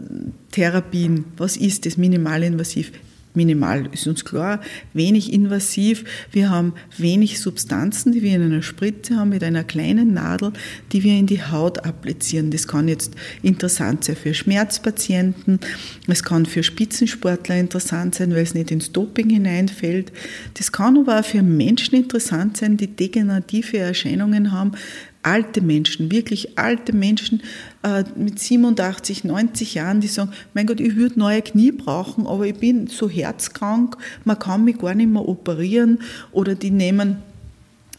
Therapien. Was ist das minimalinvasiv? Minimal ist uns klar, wenig invasiv. Wir haben wenig Substanzen, die wir in einer Spritze haben mit einer kleinen Nadel, die wir in die Haut applizieren. Das kann jetzt interessant sein für Schmerzpatienten, es kann für Spitzensportler interessant sein, weil es nicht ins Doping hineinfällt. Das kann aber auch für Menschen interessant sein, die degenerative Erscheinungen haben, alte Menschen, wirklich alte Menschen äh, mit 87, 90 Jahren, die sagen, mein Gott, ich würde neue Knie brauchen, aber ich bin so herzkrank, man kann mich gar nicht mehr operieren oder die nehmen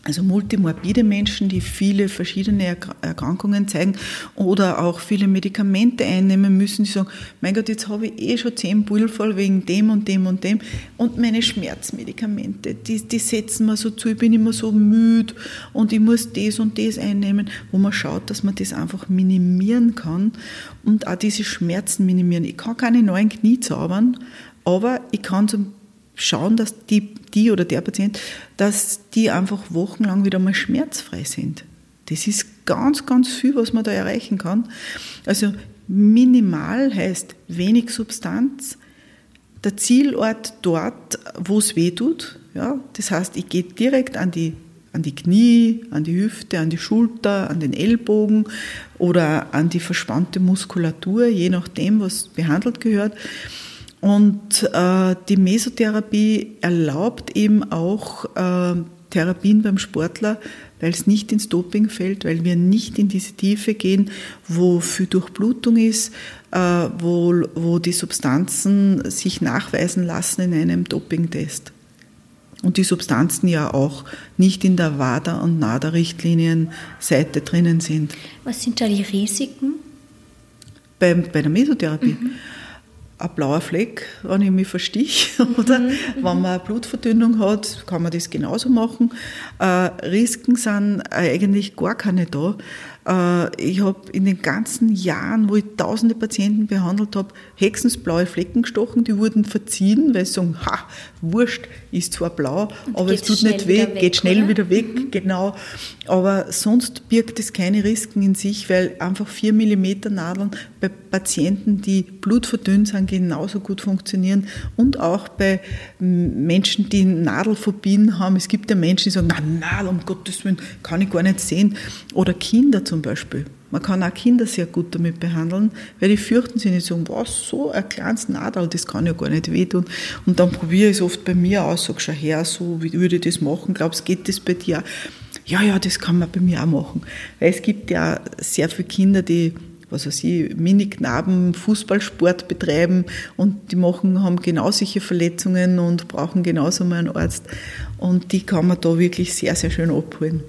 also multimorbide Menschen, die viele verschiedene Erkrankungen zeigen oder auch viele Medikamente einnehmen müssen, die sagen, mein Gott, jetzt habe ich eh schon zehn Bullen voll wegen dem und dem und dem und meine Schmerzmedikamente, die, die setzen mir so zu, ich bin immer so müde und ich muss das und das einnehmen, wo man schaut, dass man das einfach minimieren kann und auch diese Schmerzen minimieren. Ich kann keine neuen Knie zaubern, aber ich kann zum schauen, dass die, die oder der Patient, dass die einfach wochenlang wieder mal schmerzfrei sind. Das ist ganz, ganz viel, was man da erreichen kann. Also minimal heißt wenig Substanz, der Zielort dort, wo es weh tut. Ja, das heißt, ich gehe direkt an die, an die Knie, an die Hüfte, an die Schulter, an den Ellbogen oder an die verspannte Muskulatur, je nachdem, was behandelt gehört. Und äh, die Mesotherapie erlaubt eben auch äh, Therapien beim Sportler, weil es nicht ins Doping fällt, weil wir nicht in diese Tiefe gehen, wo viel Durchblutung ist, äh, wo, wo die Substanzen sich nachweisen lassen in einem Dopingtest. Und die Substanzen ja auch nicht in der WADA- und NADA-Richtlinien-Seite drinnen sind. Was sind da die Risiken? Bei, bei der Mesotherapie. Mhm ein blauer Fleck, wenn ich mich verstich. Oder mhm. wenn man eine Blutverdünnung hat, kann man das genauso machen. Äh, Risiken sind eigentlich gar keine da. Äh, ich habe in den ganzen Jahren, wo ich tausende Patienten behandelt habe, hexensblaue Flecken gestochen, die wurden verziehen, weil sie sagen, ha, wurscht, ist zwar blau, Und aber es tut nicht weh, weg, geht schnell oder? wieder weg, mhm. genau. Aber sonst birgt es keine Risiken in sich, weil einfach 4 mm Nadeln bei Patienten, die blutverdünnt sind, genauso gut funktionieren und auch bei Menschen, die Nadelphobien haben. Es gibt ja Menschen, die sagen, na, Nadel, um Gottes Willen, kann ich gar nicht sehen. Oder Kinder zum Beispiel. Man kann auch Kinder sehr gut damit behandeln, weil die fürchten sich nicht, sagen, was, so ein kleines Nadel, das kann ja gar nicht wehtun. Und dann probiere ich es oft bei mir aus, sage, schau her, so wie würde ich das machen, glaubst geht das bei dir? Ja, ja, das kann man bei mir auch machen. Weil es gibt ja sehr viele Kinder, die was weiß ich, Mini-Knaben Fußballsport betreiben und die machen, haben genau solche Verletzungen und brauchen genauso mal einen Arzt. Und die kann man da wirklich sehr, sehr schön abholen.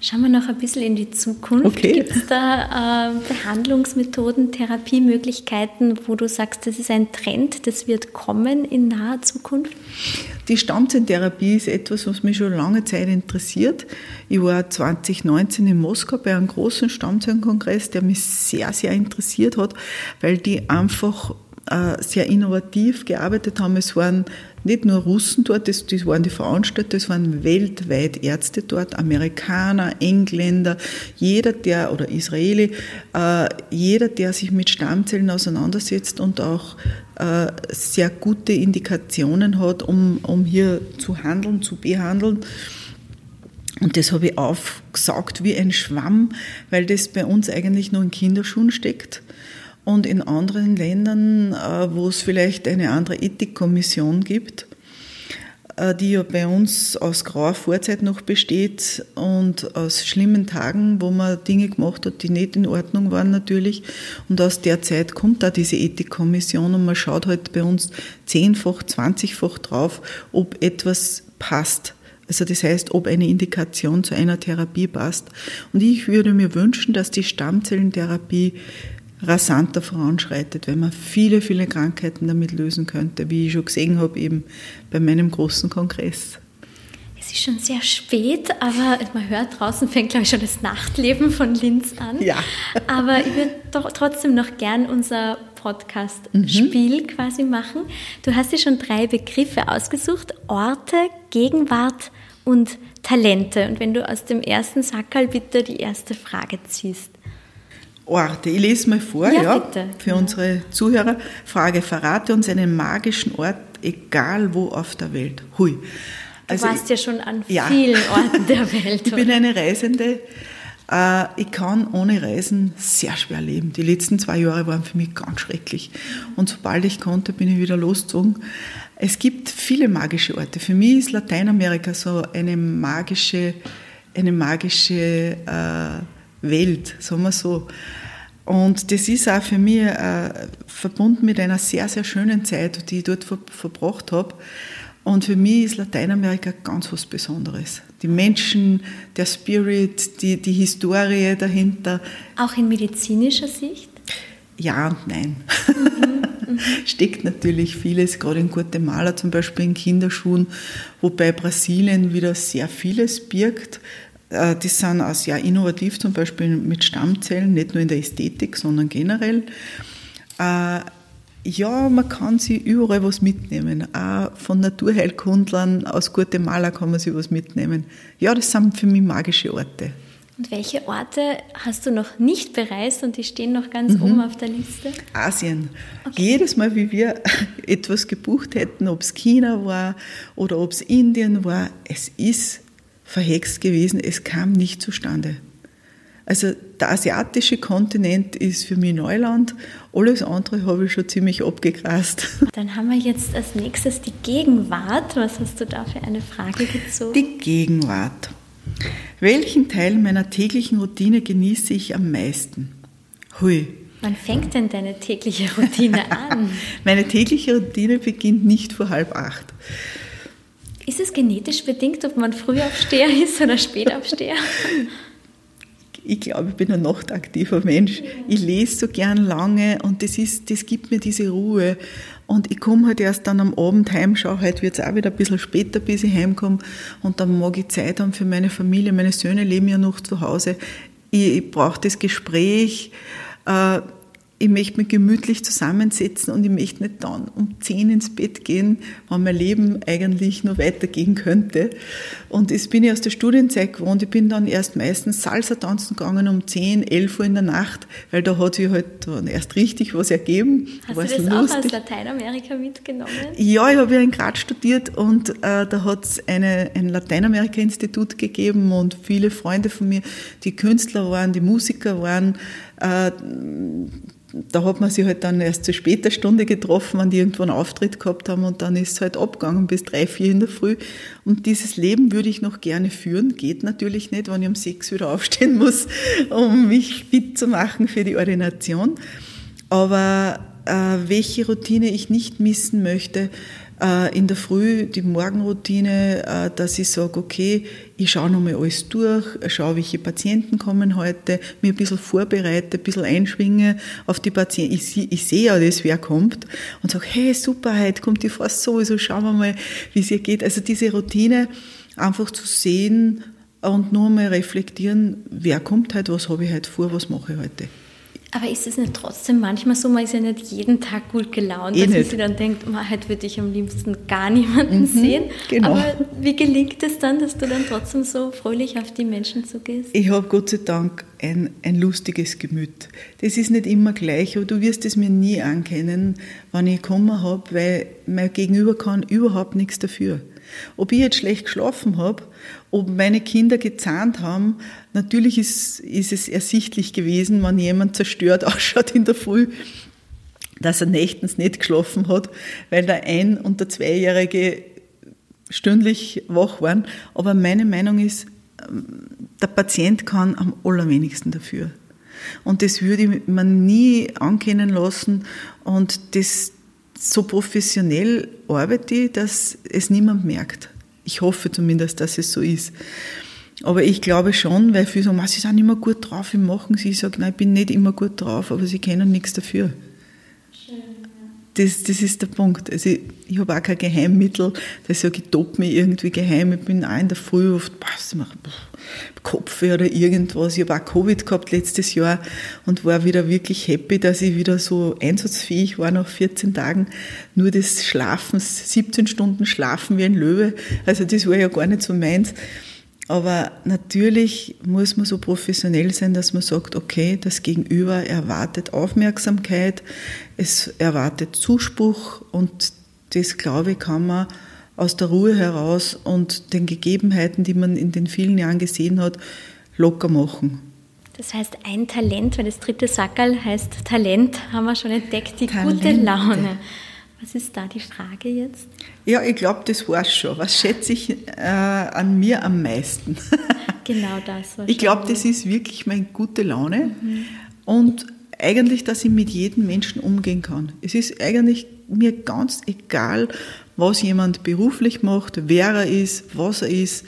Schauen wir noch ein bisschen in die Zukunft. Okay. Gibt es da äh, Behandlungsmethoden, Therapiemöglichkeiten, wo du sagst, das ist ein Trend, das wird kommen in naher Zukunft? Die Stammzelltherapie ist etwas, was mich schon lange Zeit interessiert. Ich war 2019 in Moskau bei einem großen Stammzellenkongress, der mich sehr, sehr interessiert hat, weil die einfach sehr innovativ gearbeitet haben. Es waren nicht nur Russen dort, das, das waren die Veranstalter, es waren weltweit Ärzte dort, Amerikaner, Engländer, jeder der, oder Israeli, äh, jeder, der sich mit Stammzellen auseinandersetzt und auch äh, sehr gute Indikationen hat, um, um hier zu handeln, zu behandeln. Und das habe ich aufgesaugt wie ein Schwamm, weil das bei uns eigentlich nur in Kinderschuhen steckt. Und in anderen Ländern, äh, wo es vielleicht eine andere Ethikkommission gibt, äh, die ja bei uns aus grauer Vorzeit noch besteht und aus schlimmen Tagen, wo man Dinge gemacht hat, die nicht in Ordnung waren natürlich. Und aus der Zeit kommt da diese Ethikkommission und man schaut halt bei uns zehnfach, zwanzigfach drauf, ob etwas passt. Also das heißt, ob eine Indikation zu einer Therapie passt. Und ich würde mir wünschen, dass die Stammzellentherapie rasanter voranschreitet, wenn man viele, viele Krankheiten damit lösen könnte, wie ich schon gesehen habe, eben bei meinem großen Kongress. Es ist schon sehr spät, aber man hört draußen fängt, glaube ich, schon das Nachtleben von Linz an. Ja. Aber ich würde doch trotzdem noch gern unser Podcast-Spiel mhm. quasi machen. Du hast dir schon drei Begriffe ausgesucht: Orte, Gegenwart und Talente. Und wenn du aus dem ersten Sackerl bitte die erste Frage ziehst. Orte. Ich lese mal vor, ja, ja für unsere Zuhörer. Frage, verrate uns einen magischen Ort, egal wo auf der Welt. Hui. Also du warst ich, ja schon an ja. vielen Orten der Welt. ich bin eine Reisende. Äh, ich kann ohne Reisen sehr schwer leben. Die letzten zwei Jahre waren für mich ganz schrecklich. Und sobald ich konnte, bin ich wieder losgezogen. Es gibt viele magische Orte. Für mich ist Lateinamerika so eine magische, eine magische äh, Welt, sagen wir so. Und das ist auch für mich äh, verbunden mit einer sehr, sehr schönen Zeit, die ich dort ver verbracht habe. Und für mich ist Lateinamerika ganz was Besonderes. Die Menschen, der Spirit, die, die Historie dahinter. Auch in medizinischer Sicht? Ja und nein. Mhm, mhm. Steckt natürlich vieles, gerade in Guatemala zum Beispiel in Kinderschuhen, wobei Brasilien wieder sehr vieles birgt. Äh, die sind auch sehr innovativ, zum Beispiel mit Stammzellen, nicht nur in der Ästhetik, sondern generell. Äh, ja, man kann sich überall was mitnehmen. Auch von Naturheilkundlern aus Guatemala kann man sich was mitnehmen. Ja, das sind für mich magische Orte. Und welche Orte hast du noch nicht bereist und die stehen noch ganz mhm. oben auf der Liste? Asien. Okay. Jedes Mal, wie wir etwas gebucht hätten, ob es China war oder ob es Indien war, es ist verhext gewesen. Es kam nicht zustande. Also der asiatische Kontinent ist für mich Neuland. Alles andere habe ich schon ziemlich abgegrast. Dann haben wir jetzt als nächstes die Gegenwart. Was hast du da für eine Frage gezogen? Die Gegenwart. Welchen Teil meiner täglichen Routine genieße ich am meisten? Hui. Wann fängt denn deine tägliche Routine an? Meine tägliche Routine beginnt nicht vor halb acht. Ist es genetisch bedingt, ob man Frühaufsteher ist oder Spätaufsteher? Ich glaube, ich bin ein nachtaktiver Mensch. Ich lese so gern lange und das, ist, das gibt mir diese Ruhe. Und ich komme halt erst dann am Abend heim, schaue, heute wird es auch wieder ein bisschen später, bis ich heimkomme. Und dann mag ich Zeit haben für meine Familie. Meine Söhne leben ja noch zu Hause. Ich, ich brauche das Gespräch. Äh, ich möchte mich gemütlich zusammensetzen und ich möchte nicht dann um zehn ins Bett gehen, wenn mein Leben eigentlich nur weitergehen könnte. Und das bin ich aus der Studienzeit gewohnt. Ich bin dann erst meistens Salsa tanzen gegangen um zehn, elf Uhr in der Nacht, weil da hat sich halt erst richtig was ergeben. Hast du das lustig. auch aus Lateinamerika mitgenommen? Ja, ich habe ja in Graz studiert und äh, da hat es ein Lateinamerika-Institut gegeben und viele Freunde von mir, die Künstler waren, die Musiker waren, da hat man sich halt dann erst zu später Stunde getroffen, wenn die irgendwo einen Auftritt gehabt haben und dann ist es halt abgegangen bis drei, vier in der Früh. Und dieses Leben würde ich noch gerne führen, geht natürlich nicht, wenn ich um sechs wieder aufstehen muss, um mich fit zu machen für die Ordination. Aber äh, welche Routine ich nicht missen möchte, äh, in der Früh die Morgenroutine, äh, dass ich sage, okay, ich schaue nochmal alles durch, schaue, welche Patienten kommen heute, mir ein bisschen vorbereite, ein bisschen einschwinge auf die Patienten. Ich, ich sehe ja das, wer kommt und sage, hey, super, heute kommt die fast sowieso, schauen wir mal, wie es ihr geht. Also diese Routine einfach zu sehen und nur mal reflektieren, wer kommt heute, was habe ich heute vor, was mache ich heute. Aber ist es nicht trotzdem manchmal so, man ist ja nicht jeden Tag gut gelaunt, eh dass man sich dann denkt, heute würde ich am liebsten gar niemanden mhm, sehen. Genau. Aber wie gelingt es dann, dass du dann trotzdem so fröhlich auf die Menschen zugehst? Ich habe Gott sei Dank ein, ein lustiges Gemüt. Das ist nicht immer gleich, aber du wirst es mir nie ankennen, wenn ich Kummer habe, weil mein Gegenüber kann überhaupt nichts dafür. Ob ich jetzt schlecht geschlafen habe, ob meine Kinder gezahnt haben, natürlich ist, ist es ersichtlich gewesen, wenn jemand zerstört ausschaut in der Früh, dass er nächtens nicht geschlafen hat, weil der Ein- und der Zweijährige stündlich wach waren. Aber meine Meinung ist, der Patient kann am allerwenigsten dafür. Und das würde man nie ankennen lassen. Und das so professionell arbeite ich, dass es niemand merkt. Ich hoffe zumindest, dass es so ist. Aber ich glaube schon, weil viele sagen, sie sind immer gut drauf, wie machen sie? Ich sage, nein, ich bin nicht immer gut drauf, aber sie können nichts dafür. Das, das ist der Punkt. Also ich, ich habe auch kein Geheimmittel, dass ich sage, ich top mich irgendwie geheim. Ich bin auch in der Früh oft, was macht Kopfweh oder irgendwas. Ich habe auch Covid gehabt letztes Jahr und war wieder wirklich happy, dass ich wieder so einsatzfähig war nach 14 Tagen. Nur des Schlafens, 17 Stunden schlafen wie ein Löwe. Also das war ja gar nicht so meins. Aber natürlich muss man so professionell sein, dass man sagt, okay, das Gegenüber erwartet Aufmerksamkeit, es erwartet Zuspruch und das, glaube ich, kann man aus der Ruhe heraus und den Gegebenheiten, die man in den vielen Jahren gesehen hat, locker machen. Das heißt, ein Talent, weil das dritte Sackerl heißt Talent, haben wir schon entdeckt, die Talente. gute Laune. Was ist da die Frage jetzt? Ja, ich glaube, das war schon. Was schätze ich äh, an mir am meisten? genau das. Ich glaube, das ist wirklich meine gute Laune mhm. und eigentlich, dass ich mit jedem Menschen umgehen kann. Es ist eigentlich mir ganz egal, was jemand beruflich macht, wer er ist, was er ist.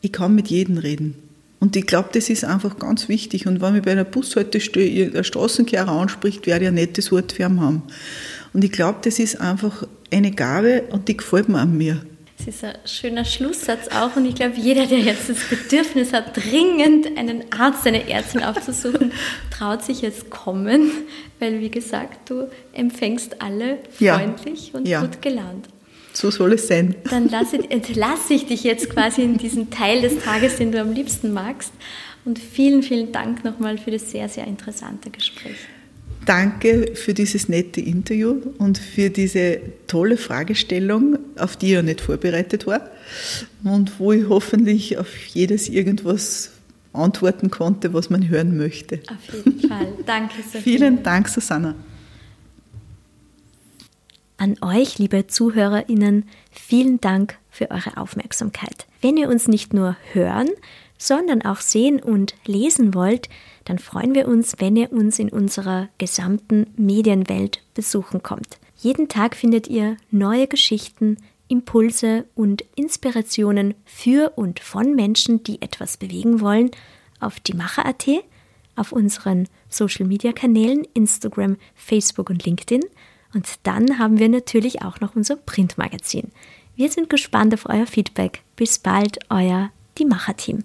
Ich kann mit jedem reden. Und ich glaube, das ist einfach ganz wichtig. Und wenn mich bei einer Bushaltestelle ein Straßenkehrer anspricht, werde ich ein nettes Wort für ihn haben. Und ich glaube, das ist einfach eine Gabe und die gefällt mir an mir. Das ist ein schöner Schlusssatz auch und ich glaube, jeder, der jetzt das Bedürfnis hat, dringend einen Arzt, eine Ärztin aufzusuchen, traut sich jetzt kommen, weil wie gesagt, du empfängst alle freundlich ja. und ja. gut gelaunt. So soll es sein. Dann ich, entlasse ich dich jetzt quasi in diesen Teil des Tages, den du am liebsten magst. Und vielen, vielen Dank nochmal für das sehr, sehr interessante Gespräch. Danke für dieses nette Interview und für diese tolle Fragestellung, auf die ich ja nicht vorbereitet war und wo ich hoffentlich auf jedes irgendwas antworten konnte, was man hören möchte. Auf jeden Fall. Danke, Sophie. Vielen Dank, Susanna. An euch, liebe ZuhörerInnen, vielen Dank für eure Aufmerksamkeit. Wenn ihr uns nicht nur hören, sondern auch sehen und lesen wollt, dann freuen wir uns, wenn ihr uns in unserer gesamten Medienwelt besuchen kommt. Jeden Tag findet ihr neue Geschichten, Impulse und Inspirationen für und von Menschen, die etwas bewegen wollen, auf die Macher.at, auf unseren Social Media Kanälen Instagram, Facebook und LinkedIn. Und dann haben wir natürlich auch noch unser Printmagazin. Wir sind gespannt auf euer Feedback. Bis bald, euer Die Macher Team.